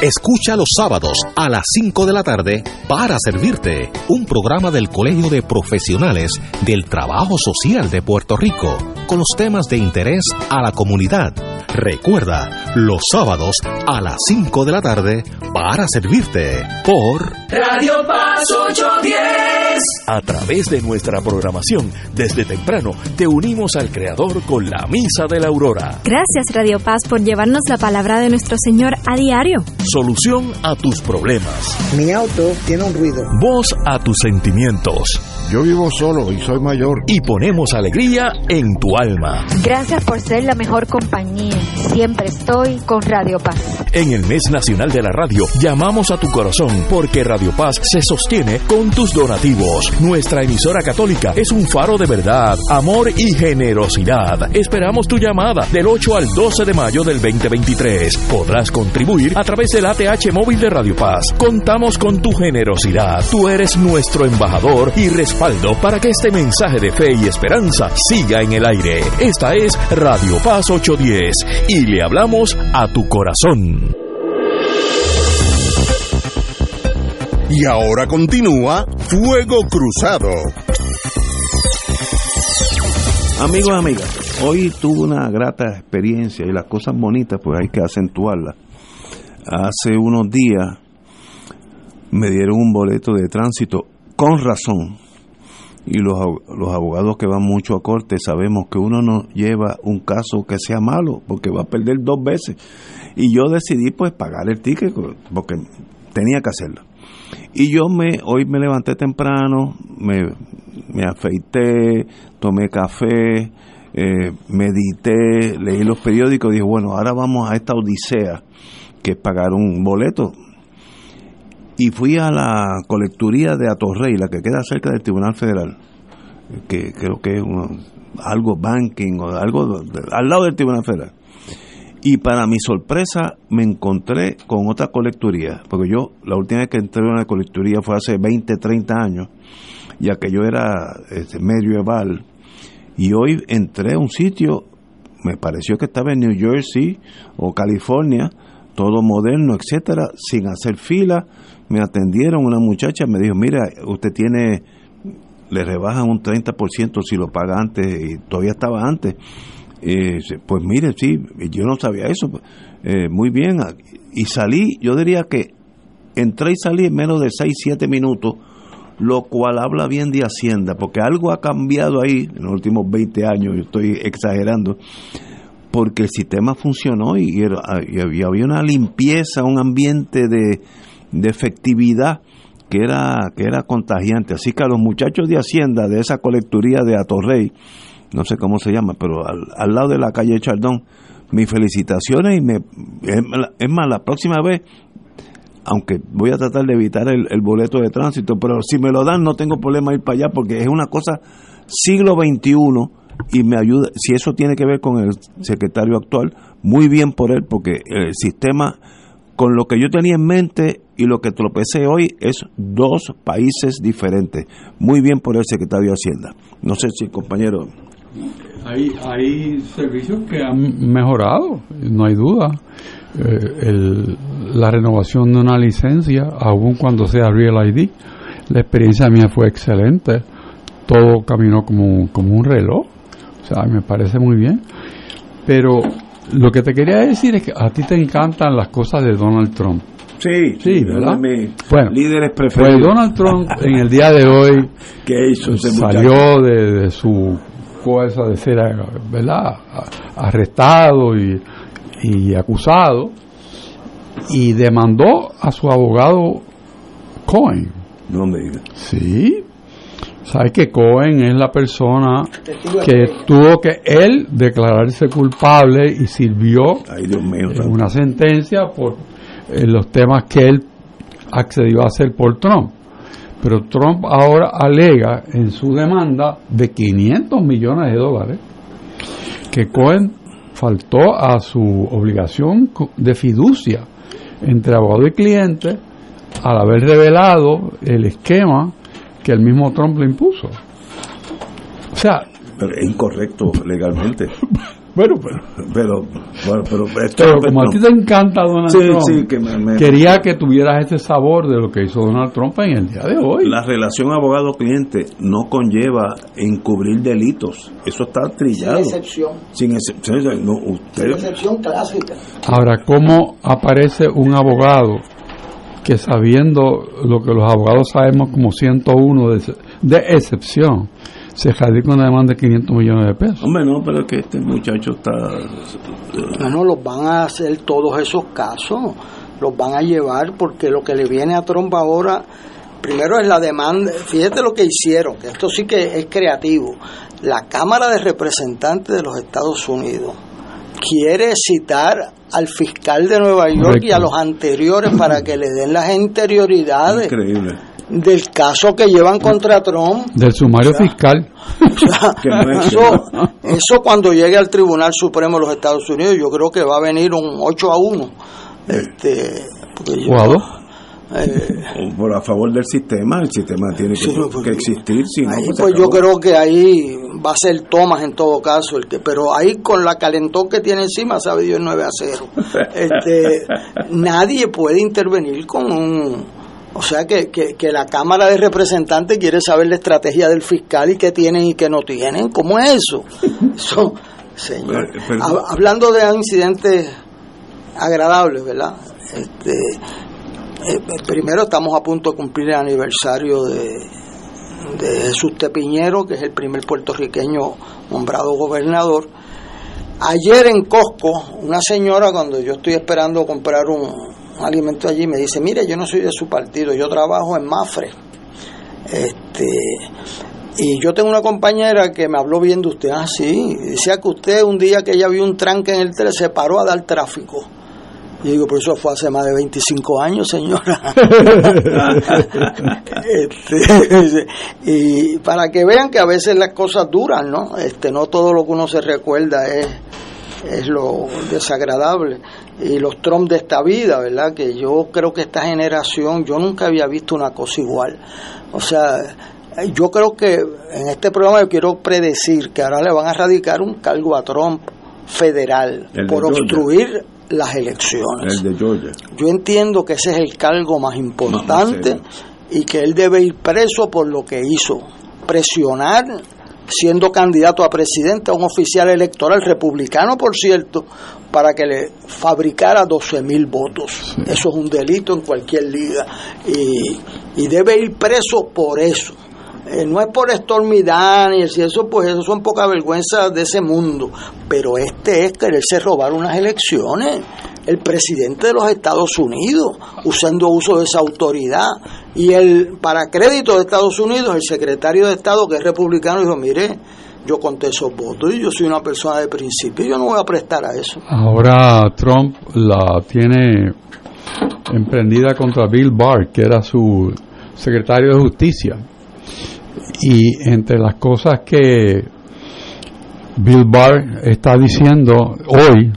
Escucha los sábados a las 5 de la tarde para servirte un programa del Colegio de Profesionales del Trabajo Social de Puerto Rico con los temas de interés a la comunidad. Recuerda, los sábados a las 5 de la tarde para servirte por Radio Paz 810. A través de nuestra programación, desde temprano, te unimos al Creador con la Misa de la Aurora. Gracias Radio Paz por llevarnos la palabra de nuestro Señor a diario. Solución a tus problemas. Mi auto tiene un ruido. Voz a tus sentimientos. Yo vivo solo y soy mayor. Y ponemos alegría en tu alma. Gracias por ser la mejor compañía. Siempre estoy con Radio Paz. En el mes nacional de la radio, llamamos a tu corazón porque Radio Paz se sostiene con tus donativos. Nuestra emisora católica es un faro de verdad, amor y generosidad. Esperamos tu llamada del 8 al 12 de mayo del 2023. Podrás contribuir a través del ATH móvil de Radio Paz. Contamos con tu generosidad. Tú eres nuestro embajador y respaldo para que este mensaje de fe y esperanza siga en el aire. Esta es Radio Paz 810 y le hablamos a tu corazón. Y ahora continúa Fuego Cruzado. Amigos amigas, hoy tuve una grata experiencia y las cosas bonitas pues hay que acentuarlas. Hace unos días me dieron un boleto de tránsito con razón. Y los, los abogados que van mucho a corte sabemos que uno no lleva un caso que sea malo porque va a perder dos veces. Y yo decidí pues pagar el ticket porque tenía que hacerlo. Y yo me hoy me levanté temprano me, me afeité tomé café eh, medité leí los periódicos y dije bueno ahora vamos a esta odisea que es pagar un boleto y fui a la colecturía de Atorrey, la que queda cerca del Tribunal Federal, que creo que es algo banking o algo al lado del Tribunal Federal. Y para mi sorpresa me encontré con otra colecturía, porque yo la última vez que entré en una colecturía fue hace 20, 30 años, ya que yo era este, medieval, y hoy entré a un sitio, me pareció que estaba en New Jersey o California, todo moderno, etcétera, sin hacer fila, me atendieron, una muchacha me dijo, mira, usted tiene, le rebajan un 30% si lo paga antes, y todavía estaba antes. Pues mire, sí, yo no sabía eso. Eh, muy bien, y salí, yo diría que entré y salí en menos de 6, 7 minutos, lo cual habla bien de Hacienda, porque algo ha cambiado ahí en los últimos 20 años, yo estoy exagerando, porque el sistema funcionó y, y había una limpieza, un ambiente de, de efectividad que era, que era contagiante. Así que a los muchachos de Hacienda, de esa colecturía de Atorrey, no sé cómo se llama, pero al, lado de la calle Chardón, mis felicitaciones y me, es más, la próxima vez, aunque voy a tratar de evitar el, el, boleto de tránsito, pero si me lo dan no tengo problema ir para allá porque es una cosa siglo XXI y me ayuda, si eso tiene que ver con el secretario actual, muy bien por él porque el sistema con lo que yo tenía en mente y lo que tropecé hoy es dos países diferentes. Muy bien por el secretario de Hacienda. No sé si compañero. Hay, hay servicios que han mejorado, no hay duda. Eh, la renovación de una licencia, aun cuando sea Real ID, la experiencia mía fue excelente. Todo caminó como, como un reloj. Sea, me parece muy bien. Pero lo que te quería decir es que a ti te encantan las cosas de Donald Trump. Sí, sí, ¿verdad? bueno, líderes preferidos. Pues Donald Trump en el día de hoy salió de, su cosa de ser, ¿verdad? Arrestado y, y acusado y demandó a su abogado Cohen. No me diga. Sí, Sabes que Cohen es la persona que tuvo que él declararse culpable y sirvió en una sentencia por los temas que él accedió a hacer por Trump. Pero Trump ahora alega en su demanda de 500 millones de dólares que Cohen faltó a su obligación de fiducia entre abogado y cliente al haber revelado el esquema que el mismo Trump le impuso. O sea... Pero es incorrecto legalmente. bueno, pero... Pero, bueno, pero, pero como a ti te encanta Donald Trump, que me, quería que tuvieras ese sabor de lo que hizo Donald Trump en el día de hoy. La relación abogado-cliente no conlleva encubrir delitos. Eso está trillado. Sin excepción. Sin excepción. No, usted... Sin excepción clásica. Ahora, ¿cómo aparece un abogado que sabiendo lo que los abogados sabemos como 101 de, de excepción, se radica una demanda de 500 millones de pesos. Hombre, no, pero es que este muchacho está... Bueno, los van a hacer todos esos casos, los van a llevar porque lo que le viene a Trump ahora, primero es la demanda, fíjate lo que hicieron, que esto sí que es creativo, la Cámara de Representantes de los Estados Unidos quiere citar al fiscal de Nueva York y a los anteriores para que le den las interioridades Increíble. del caso que llevan contra Trump. Del sumario fiscal. Eso, eso cuando llegue al Tribunal Supremo de los Estados Unidos, yo creo que va a venir un 8 a 1. Este, porque yo- O a dos. Eh, por a favor del sistema, el sistema tiene que, Sí, que existir, si no, pues pues yo creo que ahí va a ser Thomas en todo caso, el que, pero ahí con la calentón que tiene encima, sabe Dios 9 a 0. Este, nadie puede intervenir con un... O sea que, que, que la Cámara de Representantes quiere saber la estrategia del fiscal y qué tienen y qué no tienen. ¿Cómo es eso? Eso, señor. Pero- Hablando de incidentes agradables, ¿verdad? Este, eh, primero estamos a punto de cumplir el aniversario de, de Jesús Tepiñero, que es el primer puertorriqueño nombrado gobernador. Ayer en Costco, una señora, cuando yo estoy esperando comprar un, alimento allí, me dice, mire, yo no soy de su partido, yo trabajo en Mafre. Este, y yo tengo una compañera que me habló bien de usted, ah, sí, decía que usted un día que ella vio un tranque en el tren se paró a dar tráfico. Y digo, pero eso fue hace más de 25 años, señora. Este, y para que vean que a veces las cosas duran, ¿no? Este, no todo lo que uno se recuerda es, es lo desagradable. Y los Trump de esta vida, ¿verdad? Que yo creo que esta generación, yo nunca había visto una cosa igual. O sea, yo creo que en este programa yo quiero predecir que ahora le van a radicar un cargo a Trump federal El por Georgia. obstruir las elecciones. El de Georgia. Yo entiendo que ese es el cargo más importante y que él debe ir preso por lo que hizo. Presionar, siendo candidato a presidente, a un oficial electoral republicano, por cierto, para que le fabricara 12 mil votos. Eso es un delito en cualquier liga. Y, y debe ir preso por eso. Eh, no es por Stormy Daniels y eso, pues eso son pocas vergüenzas de ese mundo. Pero este es quererse robar unas elecciones. El presidente de los Estados Unidos, usando uso de esa autoridad. Y el, para crédito de Estados Unidos, el secretario de Estado, que es republicano, dijo, mire, yo conté esos votos y yo soy una persona de principio, yo no voy a prestar a eso. Ahora Trump la tiene emprendida contra Bill Barr, que era su secretario de justicia. Y entre las cosas que Bill Barr está diciendo hoy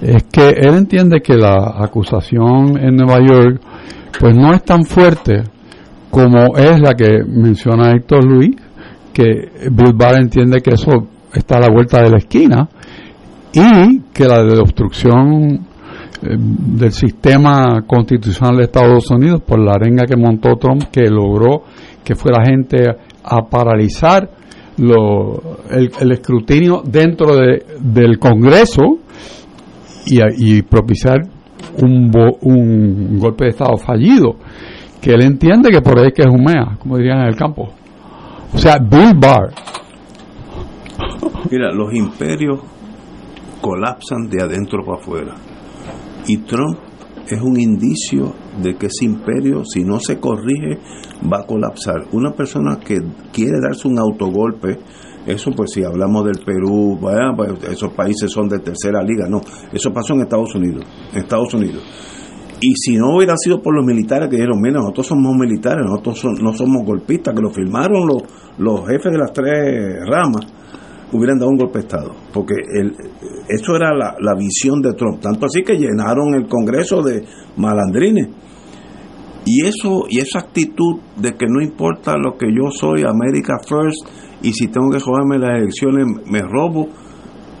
es que él entiende que la acusación en Nueva York pues no es tan fuerte como es la que menciona Héctor Luis, que Bill Barr entiende que eso está a la vuelta de la esquina y que la de obstrucción eh, del sistema constitucional de Estados Unidos por la arenga que montó Trump que logró que fuera gente a paralizar el, escrutinio dentro de, del Congreso y, propiciar un, un golpe de Estado fallido que él entiende que por ahí que es humea, como dirían en el campo. O sea, Bill Barr Mira, los imperios colapsan de adentro para afuera. Y Trump es un indicio de que ese imperio, si no se corrige, va a colapsar. Una persona que quiere darse un autogolpe, eso pues si hablamos del Perú, pues, esos países son de tercera liga, no, eso pasó en Estados Unidos, en Estados Unidos. Y si no hubiera sido por los militares que dijeron, mira, nosotros somos militares, nosotros no somos golpistas, que lo firmaron los, los jefes de las tres ramas, hubieran dado un golpe de Estado. Porque eso era la, visión de Trump. Tanto así que llenaron el Congreso de malandrines. Y eso y esa actitud de que no importa lo que yo soy, America First, y si tengo que joderme las elecciones, me robo,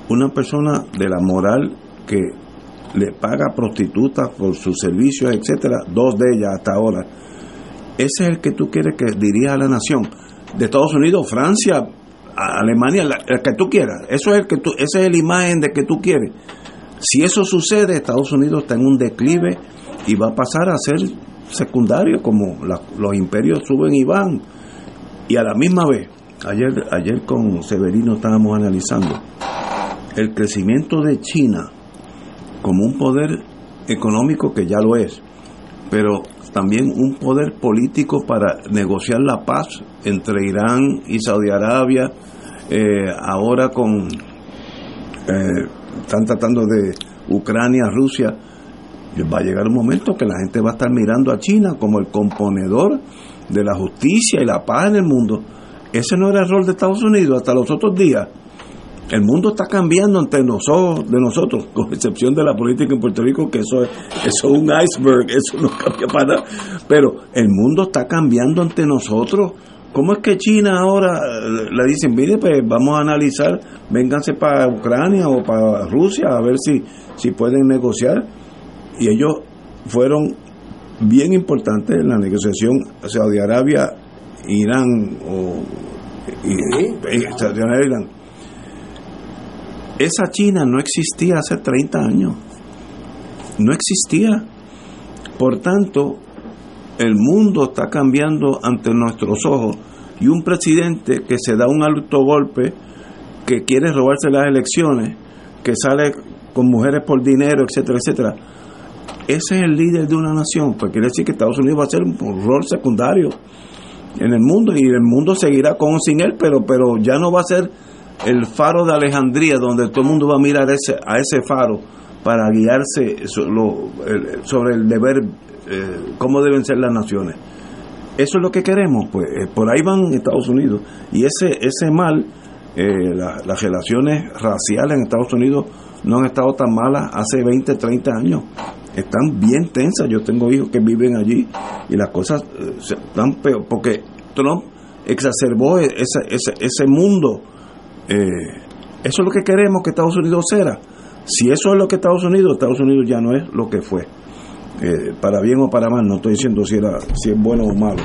una persona de la moral que le paga prostitutas por sus servicios, etcétera, dos de ellas hasta ahora. Ese es el que tú quieres que dirija a la nación. De Estados Unidos, Francia, Alemania, la- que tú quieras. Eso es el que tú, esa es la imagen de que tú quieres. Si eso sucede, Estados Unidos está en un declive y va a pasar a ser secundario, como los imperios suben y van. Y a la misma vez, ayer, ayer con Severino estábamos analizando el crecimiento de China como un poder económico que ya lo es, pero también un poder político para negociar la paz entre Irán y Saudi Arabia, eh, ahora con eh, están tratando de Ucrania, Rusia, va a llegar un momento que la gente va a estar mirando a China como el componedor de la justicia y la paz en el mundo. Ese no era el rol de Estados Unidos hasta los otros días. El mundo está cambiando ante nosotros, de nosotros, con excepción de la política en Puerto Rico, que eso es, eso es un iceberg, eso no cambia para nada. Pero el mundo está cambiando ante nosotros. ¿Cómo es que China ahora eh, le dicen, mire, pues vamos a analizar, vénganse para Ucrania o para Rusia a ver si, si pueden negociar? Y ellos fueron bien importantes en la negociación Saudi Arabia, Irán o y, Saudi Arabia, Irán. Esa China no existía hace 30 años. No existía. Por tanto, el mundo está cambiando ante nuestros ojos y un presidente que se da un alto golpe, que quiere robarse las elecciones, que sale con mujeres por dinero, etcétera, etcétera. Ese es el líder de una nación, pues quiere decir que Estados Unidos va a ser un rol secundario en el mundo y el mundo seguirá con o sin él, pero, pero ya no va a ser el faro de Alejandría donde todo el mundo va a mirar ese, a ese faro para guiarse sobre el deber, eh, cómo deben ser las naciones. Eso es lo que queremos, pues eh, por ahí van Estados Unidos. Y ese, ese mal, eh, las relaciones raciales en Estados Unidos no han estado tan malas hace 20, 30 años. Están bien tensas. Yo tengo hijos que viven allí y las cosas están peor, porque Trump exacerbó ese, ese, ese mundo eh, eso es lo que queremos que Estados Unidos sea. Si eso es lo que Estados Unidos, Estados Unidos ya no es lo que fue. Eh, para bien o para mal, no estoy diciendo si, era, si es bueno o malo.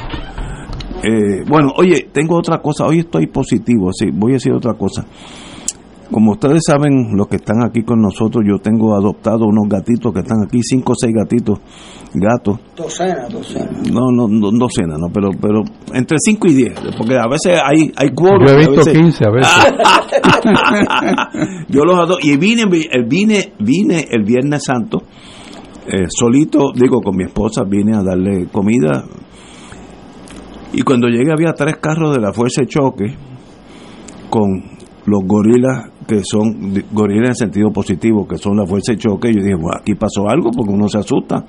Eh, bueno, oye, tengo otra cosa, hoy estoy positivo, sí, voy a decir otra cosa. Como ustedes saben, los que están aquí con nosotros, yo tengo adoptado unos gatitos que están aquí, cinco o seis gatitos, gatos. Docena, docena. No, no, no docena, no, pero, pero entre cinco y diez, porque a veces hay, hay Yo he visto quince a veces. yo los adopto, y vine, vine, vine el Viernes Santo, eh, solito, digo, con mi esposa, vine a darle comida, y cuando llegué había tres carros de la Fuerza de Choque, con los gorilas que son gorilas en sentido positivo, que son la fuerza de choque, yo dije, bueno, aquí pasó algo porque uno se asusta.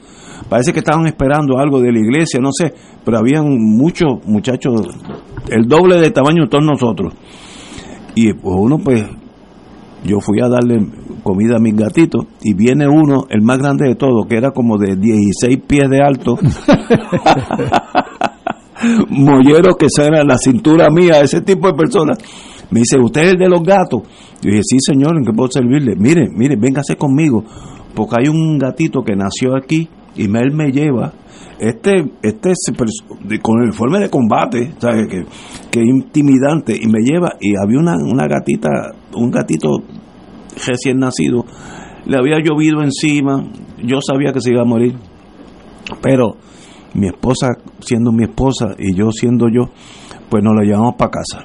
Parece que estaban esperando algo de la iglesia, no sé, pero habían muchos muchachos, el doble de tamaño de todos nosotros. Y pues uno pues, yo fui a darle comida a mis gatitos y viene uno, el más grande de todos, que era como de 16 pies de alto. mollero que era la cintura mía, ese tipo de personas me dice, ¿usted es el de los gatos? Yo dije, sí, señor, ¿en qué puedo servirle? Mire, mire, véngase conmigo, porque hay un gatito que nació aquí y él me lleva. Este, este con el uniforme de combate, ¿sabe? Que, que intimidante, y me lleva, y había una, una gatita, un gatito recién nacido, le había llovido encima, yo sabía que se iba a morir, pero mi esposa siendo mi esposa y yo siendo yo, pues nos la llevamos para casa.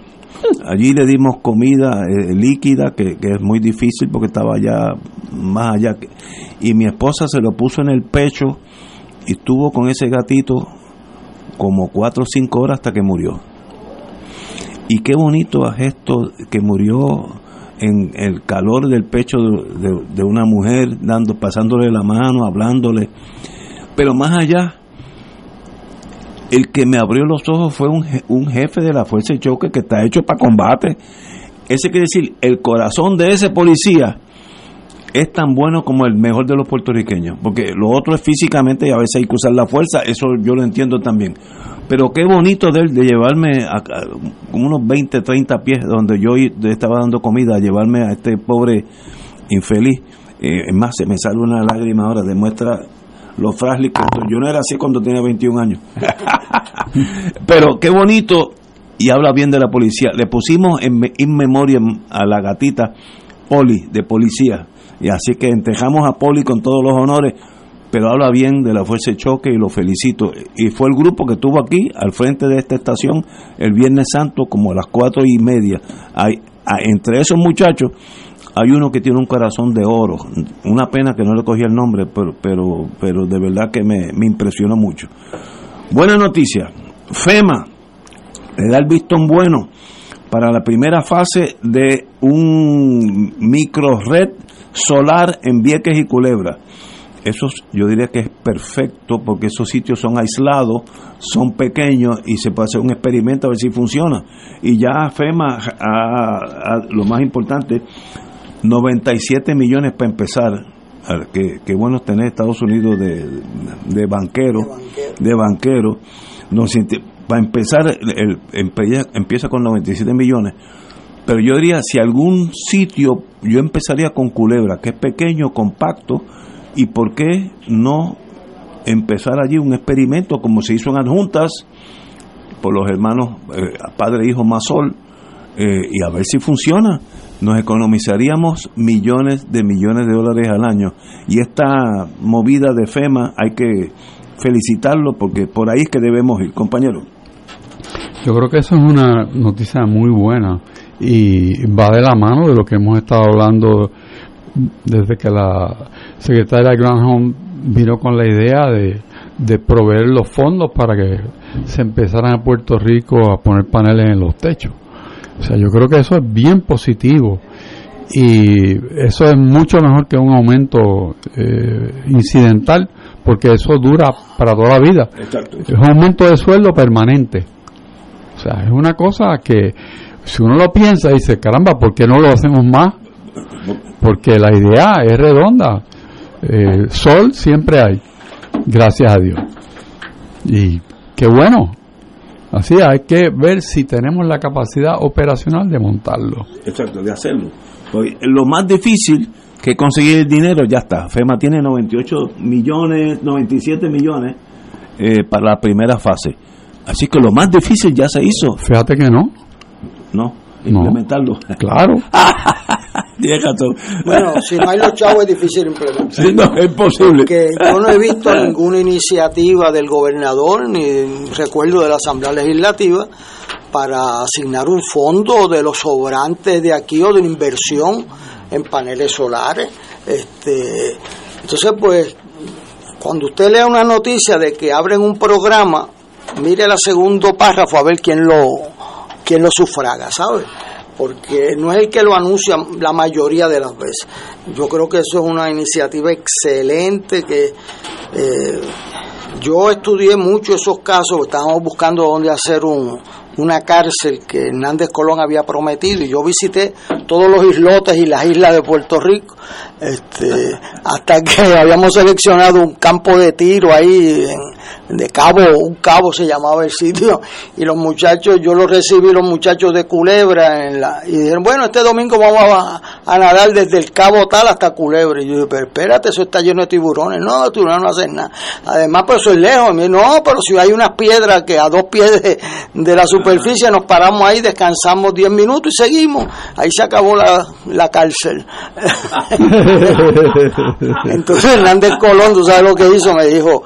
Allí le dimos comida eh, líquida, que, es muy difícil porque estaba allá más allá. Y mi esposa se lo puso en el pecho y estuvo con ese gatito como cuatro o cinco horas hasta que murió. Y qué bonito es esto que murió en el calor del pecho de, una mujer, dando, pasándole la mano, hablándole. Pero más allá, el que me abrió los ojos fue un, un jefe de la fuerza de choque que está hecho para combate. Ese quiere decir, el corazón de ese policía es tan bueno como el mejor de los puertorriqueños, porque lo otro es físicamente y a veces hay que usar la fuerza, eso yo lo entiendo también. Pero qué bonito de de llevarme a, unos 20, 30 pies donde yo estaba dando comida, a llevarme a este pobre infeliz. Eh, es más, se me sale una lágrima ahora, demuestra lo frágil que Yo no era así cuando tenía 21 años. Pero qué bonito, y habla bien de la policía. Le pusimos en in memoria a la gatita Poli, de policía. Y así que entejamos a Poli con todos los honores, pero habla bien de la Fuerza de Choque y lo felicito. Y fue el grupo que estuvo aquí, al frente de esta estación, el Viernes Santo, como a las cuatro y media. Hay, entre esos muchachos hay uno que tiene un corazón de oro. Una pena que no le cogí el nombre, pero, pero, pero de verdad que me, me impresiona mucho. Buena noticia. FEMA le da el vistón bueno para la primera fase de un micro red solar en Vieques y Culebra. Eso yo diría que es perfecto porque esos sitios son aislados, son pequeños y se puede hacer un experimento a ver si funciona. Y ya FEMA, lo más importante, 97 millones para empezar. Qué, qué bueno tener Estados Unidos de, de banquero, de banquero. No, para empezar, el, empieza con 97 millones. Pero yo diría, si algún sitio, yo empezaría con Culebra, que es pequeño, compacto, y por qué no empezar allí un experimento como se hizo en Adjuntas por los hermanos eh, padre e hijo Masol eh, y a ver si funciona nos economizaríamos millones de millones de dólares al año. Y esta movida de FEMA hay que felicitarlo porque por ahí es que debemos ir compañero. Yo creo que eso es una noticia muy buena y va de la mano de lo que hemos estado hablando desde que la secretaria Granholm vino con la idea de, de proveer los fondos para que se empezaran a Puerto Rico a poner paneles en los techos. O sea, yo creo que eso es bien positivo y eso es mucho mejor que un aumento eh, incidental porque eso dura para toda la vida. Es un aumento de sueldo permanente. O sea, es una cosa que si uno lo piensa y dice, caramba, ¿por qué no lo hacemos más? Porque la idea es redonda. Eh, sol siempre hay, gracias a Dios. Y qué bueno. Así hay que ver si tenemos la capacidad operacional de montarlo. Exacto, de hacerlo. lo más difícil que conseguir el dinero ya está. FEMA tiene 98 millones, 97 millones eh, para la primera fase. Así que lo más difícil ya se hizo. Fíjate que no. No, implementarlo. claro. Bueno, si no hay los chavos es difícil implementar. Sí, no, es posible. Que yo no he visto ninguna iniciativa del gobernador ni recuerdo de la Asamblea Legislativa para asignar un fondo de los sobrantes de aquí o de una inversión en paneles solares. Este, entonces, pues, cuando usted lea una noticia de que abren un programa, mire el segundo párrafo a ver quién lo, quién lo sufraga, ¿sabe? porque no es el que lo anuncia la mayoría de las veces. Yo creo que eso es una iniciativa excelente que eh, yo estudié mucho esos casos, estábamos buscando dónde hacer un, una cárcel que Hernández Colón había prometido y yo visité todos los islotes y las islas de Puerto Rico este, hasta que habíamos seleccionado un campo de tiro ahí de cabo, un cabo se llamaba el sitio y los muchachos, yo los recibí los muchachos de Culebra en la, y dijeron, bueno, este domingo vamos a, nadar desde el cabo tal hasta Culebra y yo dije, pero espérate, eso está lleno de tiburones, no, tiburones no hacen nada, además pues eso es lejos, no, pero si hay unas piedras que a dos pies de, de la superficie nos paramos ahí, descansamos 10 minutos y seguimos. Ahí se acabó la, la cárcel. Entonces Hernández Colón, tú sabes lo que hizo, me dijo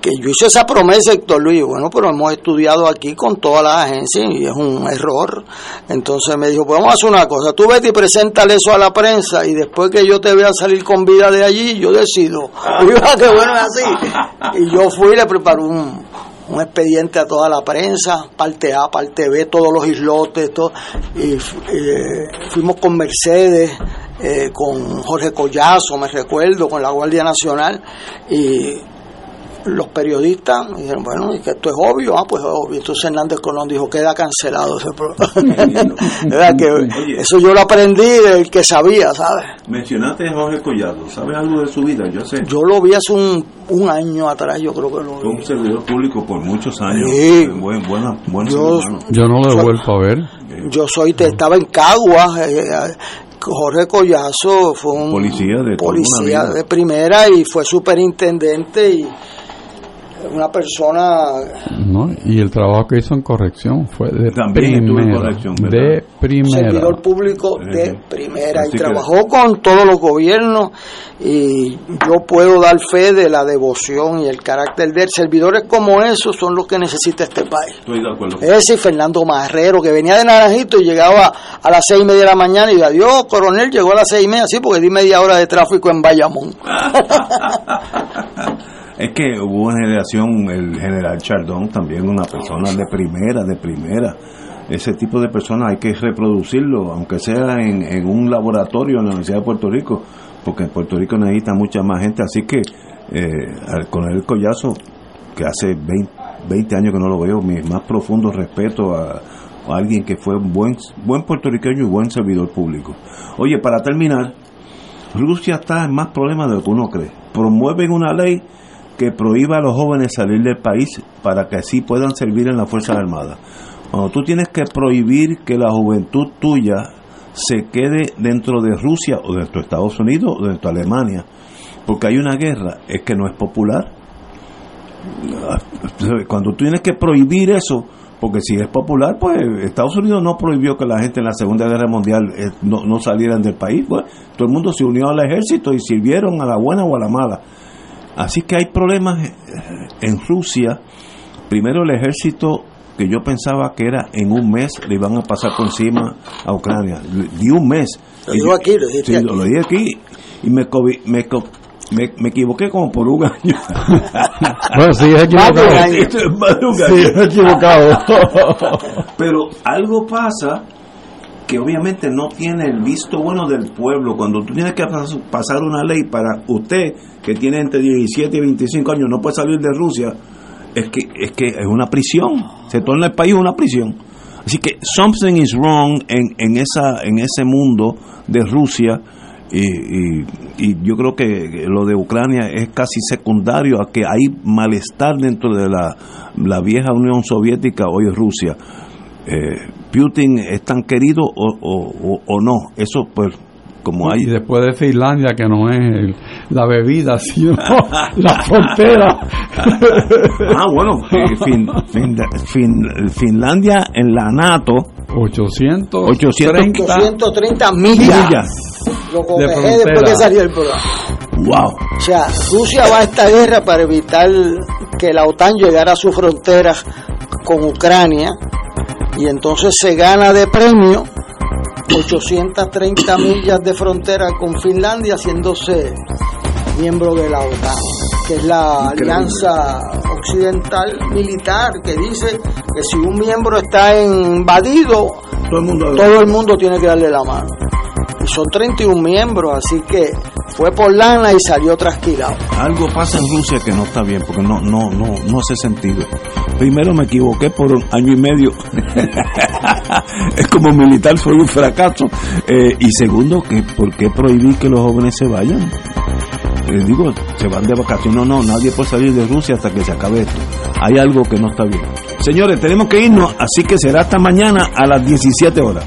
que yo hice esa promesa, Héctor Luis, bueno, pero hemos estudiado aquí con todas las agencias y es un error. Entonces me dijo, pues vamos a hacer una cosa, tú vete y preséntale eso a la prensa y después que yo te vea salir con vida de allí, yo decido. Y que bueno es así. Y yo fui y le preparé un, un expediente a toda la prensa, parte A, parte B, todos los islotes, todo, y eh, fuimos con Mercedes, eh, con Jorge Collazo, me recuerdo, con la Guardia Nacional, y los periodistas dijeron, bueno, y que esto es obvio, ah, pues es obvio. Entonces Hernández Colón dijo, queda cancelado ese programa. que eso yo lo aprendí del que sabía, ¿sabes? Mencionaste a Jorge Collado, ¿sabes algo de su vida? Yo sé. Yo lo vi hace un, un año atrás, yo creo que lo vi. Fue un servidor público por muchos años. Sí. Buen, buena, yo, yo, no lo he vuelto a ver. Yo soy, te, estaba en Cagua, eh, eh, Jorge Collazo fue un policía de, policía de primera y fue superintendente y una persona no, y el trabajo que hizo en corrección fue de También primera corrección, de primera. servidor público de primera. Y trabajó con todos los gobiernos y yo puedo dar fe de la devoción y el carácter de él. Servidores como esos son los que necesita este país. Estoy de acuerdo. ese y Fernando Marrero que venía de Naranjito y llegaba a las seis y media de la mañana y adiós coronel llegó a las seis y media sí porque di media hora de tráfico en Bayamón Es que hubo una generación, el general Chardón, también una persona de primera, de primera. ese tipo de personas hay que reproducirlo, aunque sea en, en un laboratorio en la Universidad de Puerto Rico, porque en Puerto Rico necesita mucha más gente. Así que eh, al coronel Collazo, que hace 20, años que no lo veo, mi más profundo respeto a, a alguien que fue un buen, buen puertorriqueño y buen servidor público. Oye, para terminar, Rusia está en más problemas de lo que uno cree. Promueven una ley que prohíba a los jóvenes salir del país para que así puedan servir en las Fuerzas Armadas. Cuando tú tienes que prohibir que la juventud tuya se quede dentro de Rusia o dentro de Estados Unidos o dentro de Alemania, porque hay una guerra, es que no es popular. Cuando tú tienes que prohibir eso, porque si es popular, pues Estados Unidos no prohibió que la gente en la Segunda Guerra Mundial eh, no, no salieran del país, pues todo el mundo se unió al ejército y sirvieron a la buena o a la mala. Así que hay problemas eh, en Rusia. Primero el ejército que yo pensaba que era en un mes le iban a pasar por encima a Ucrania. Di un mes. Lo digo aquí, lo dije aquí. Lo, dije aquí y me, me, me, me, equivoqué como por un año. bueno, sí, es equivocado. Sí, es equivocado. Pero algo pasa que obviamente no tiene el visto bueno del pueblo. Cuando tú tienes que pasar una ley para usted, que tiene entre 17 y 25 años, no puede salir de Rusia, es que es que es una prisión, se torna el país una prisión. Así que something is wrong en, en esa en ese mundo de Rusia y, y, yo creo que lo de Ucrania es casi secundario a que hay malestar dentro de la, la vieja Unión Soviética, hoy Rusia. Eh, Putin es tan querido o, o, o no, eso pues como hay. Y después de Finlandia, que no es la bebida, sino la frontera. ah, bueno, Finlandia en la NATO. 800, 830, 830 millas. Lo después que salió el programa. Wow. O sea, Rusia va a esta guerra para evitar que la OTAN llegara a sus fronteras con Ucrania y entonces se gana de premio 830 millas de frontera con Finlandia, haciéndose miembro de la OTAN, que es la alianza occidental militar que dice que si un miembro está invadido, todo el mundo, todo el mundo tiene que darle la mano. Y son 31 miembros, así que fue por lana y salió trasquilado. Algo pasa en Rusia que no está bien, porque no, no, no, no hace sentido. Primero me equivoqué por un año y medio. es como militar fue un fracaso. Eh, y segundo, que ¿por qué prohibir que los jóvenes se vayan? Les digo, se van de vacaciones. No, no, nadie puede salir de Rusia hasta que se acabe esto. Hay algo que no está bien. Señores, tenemos que irnos, así que será hasta mañana a las 17 horas.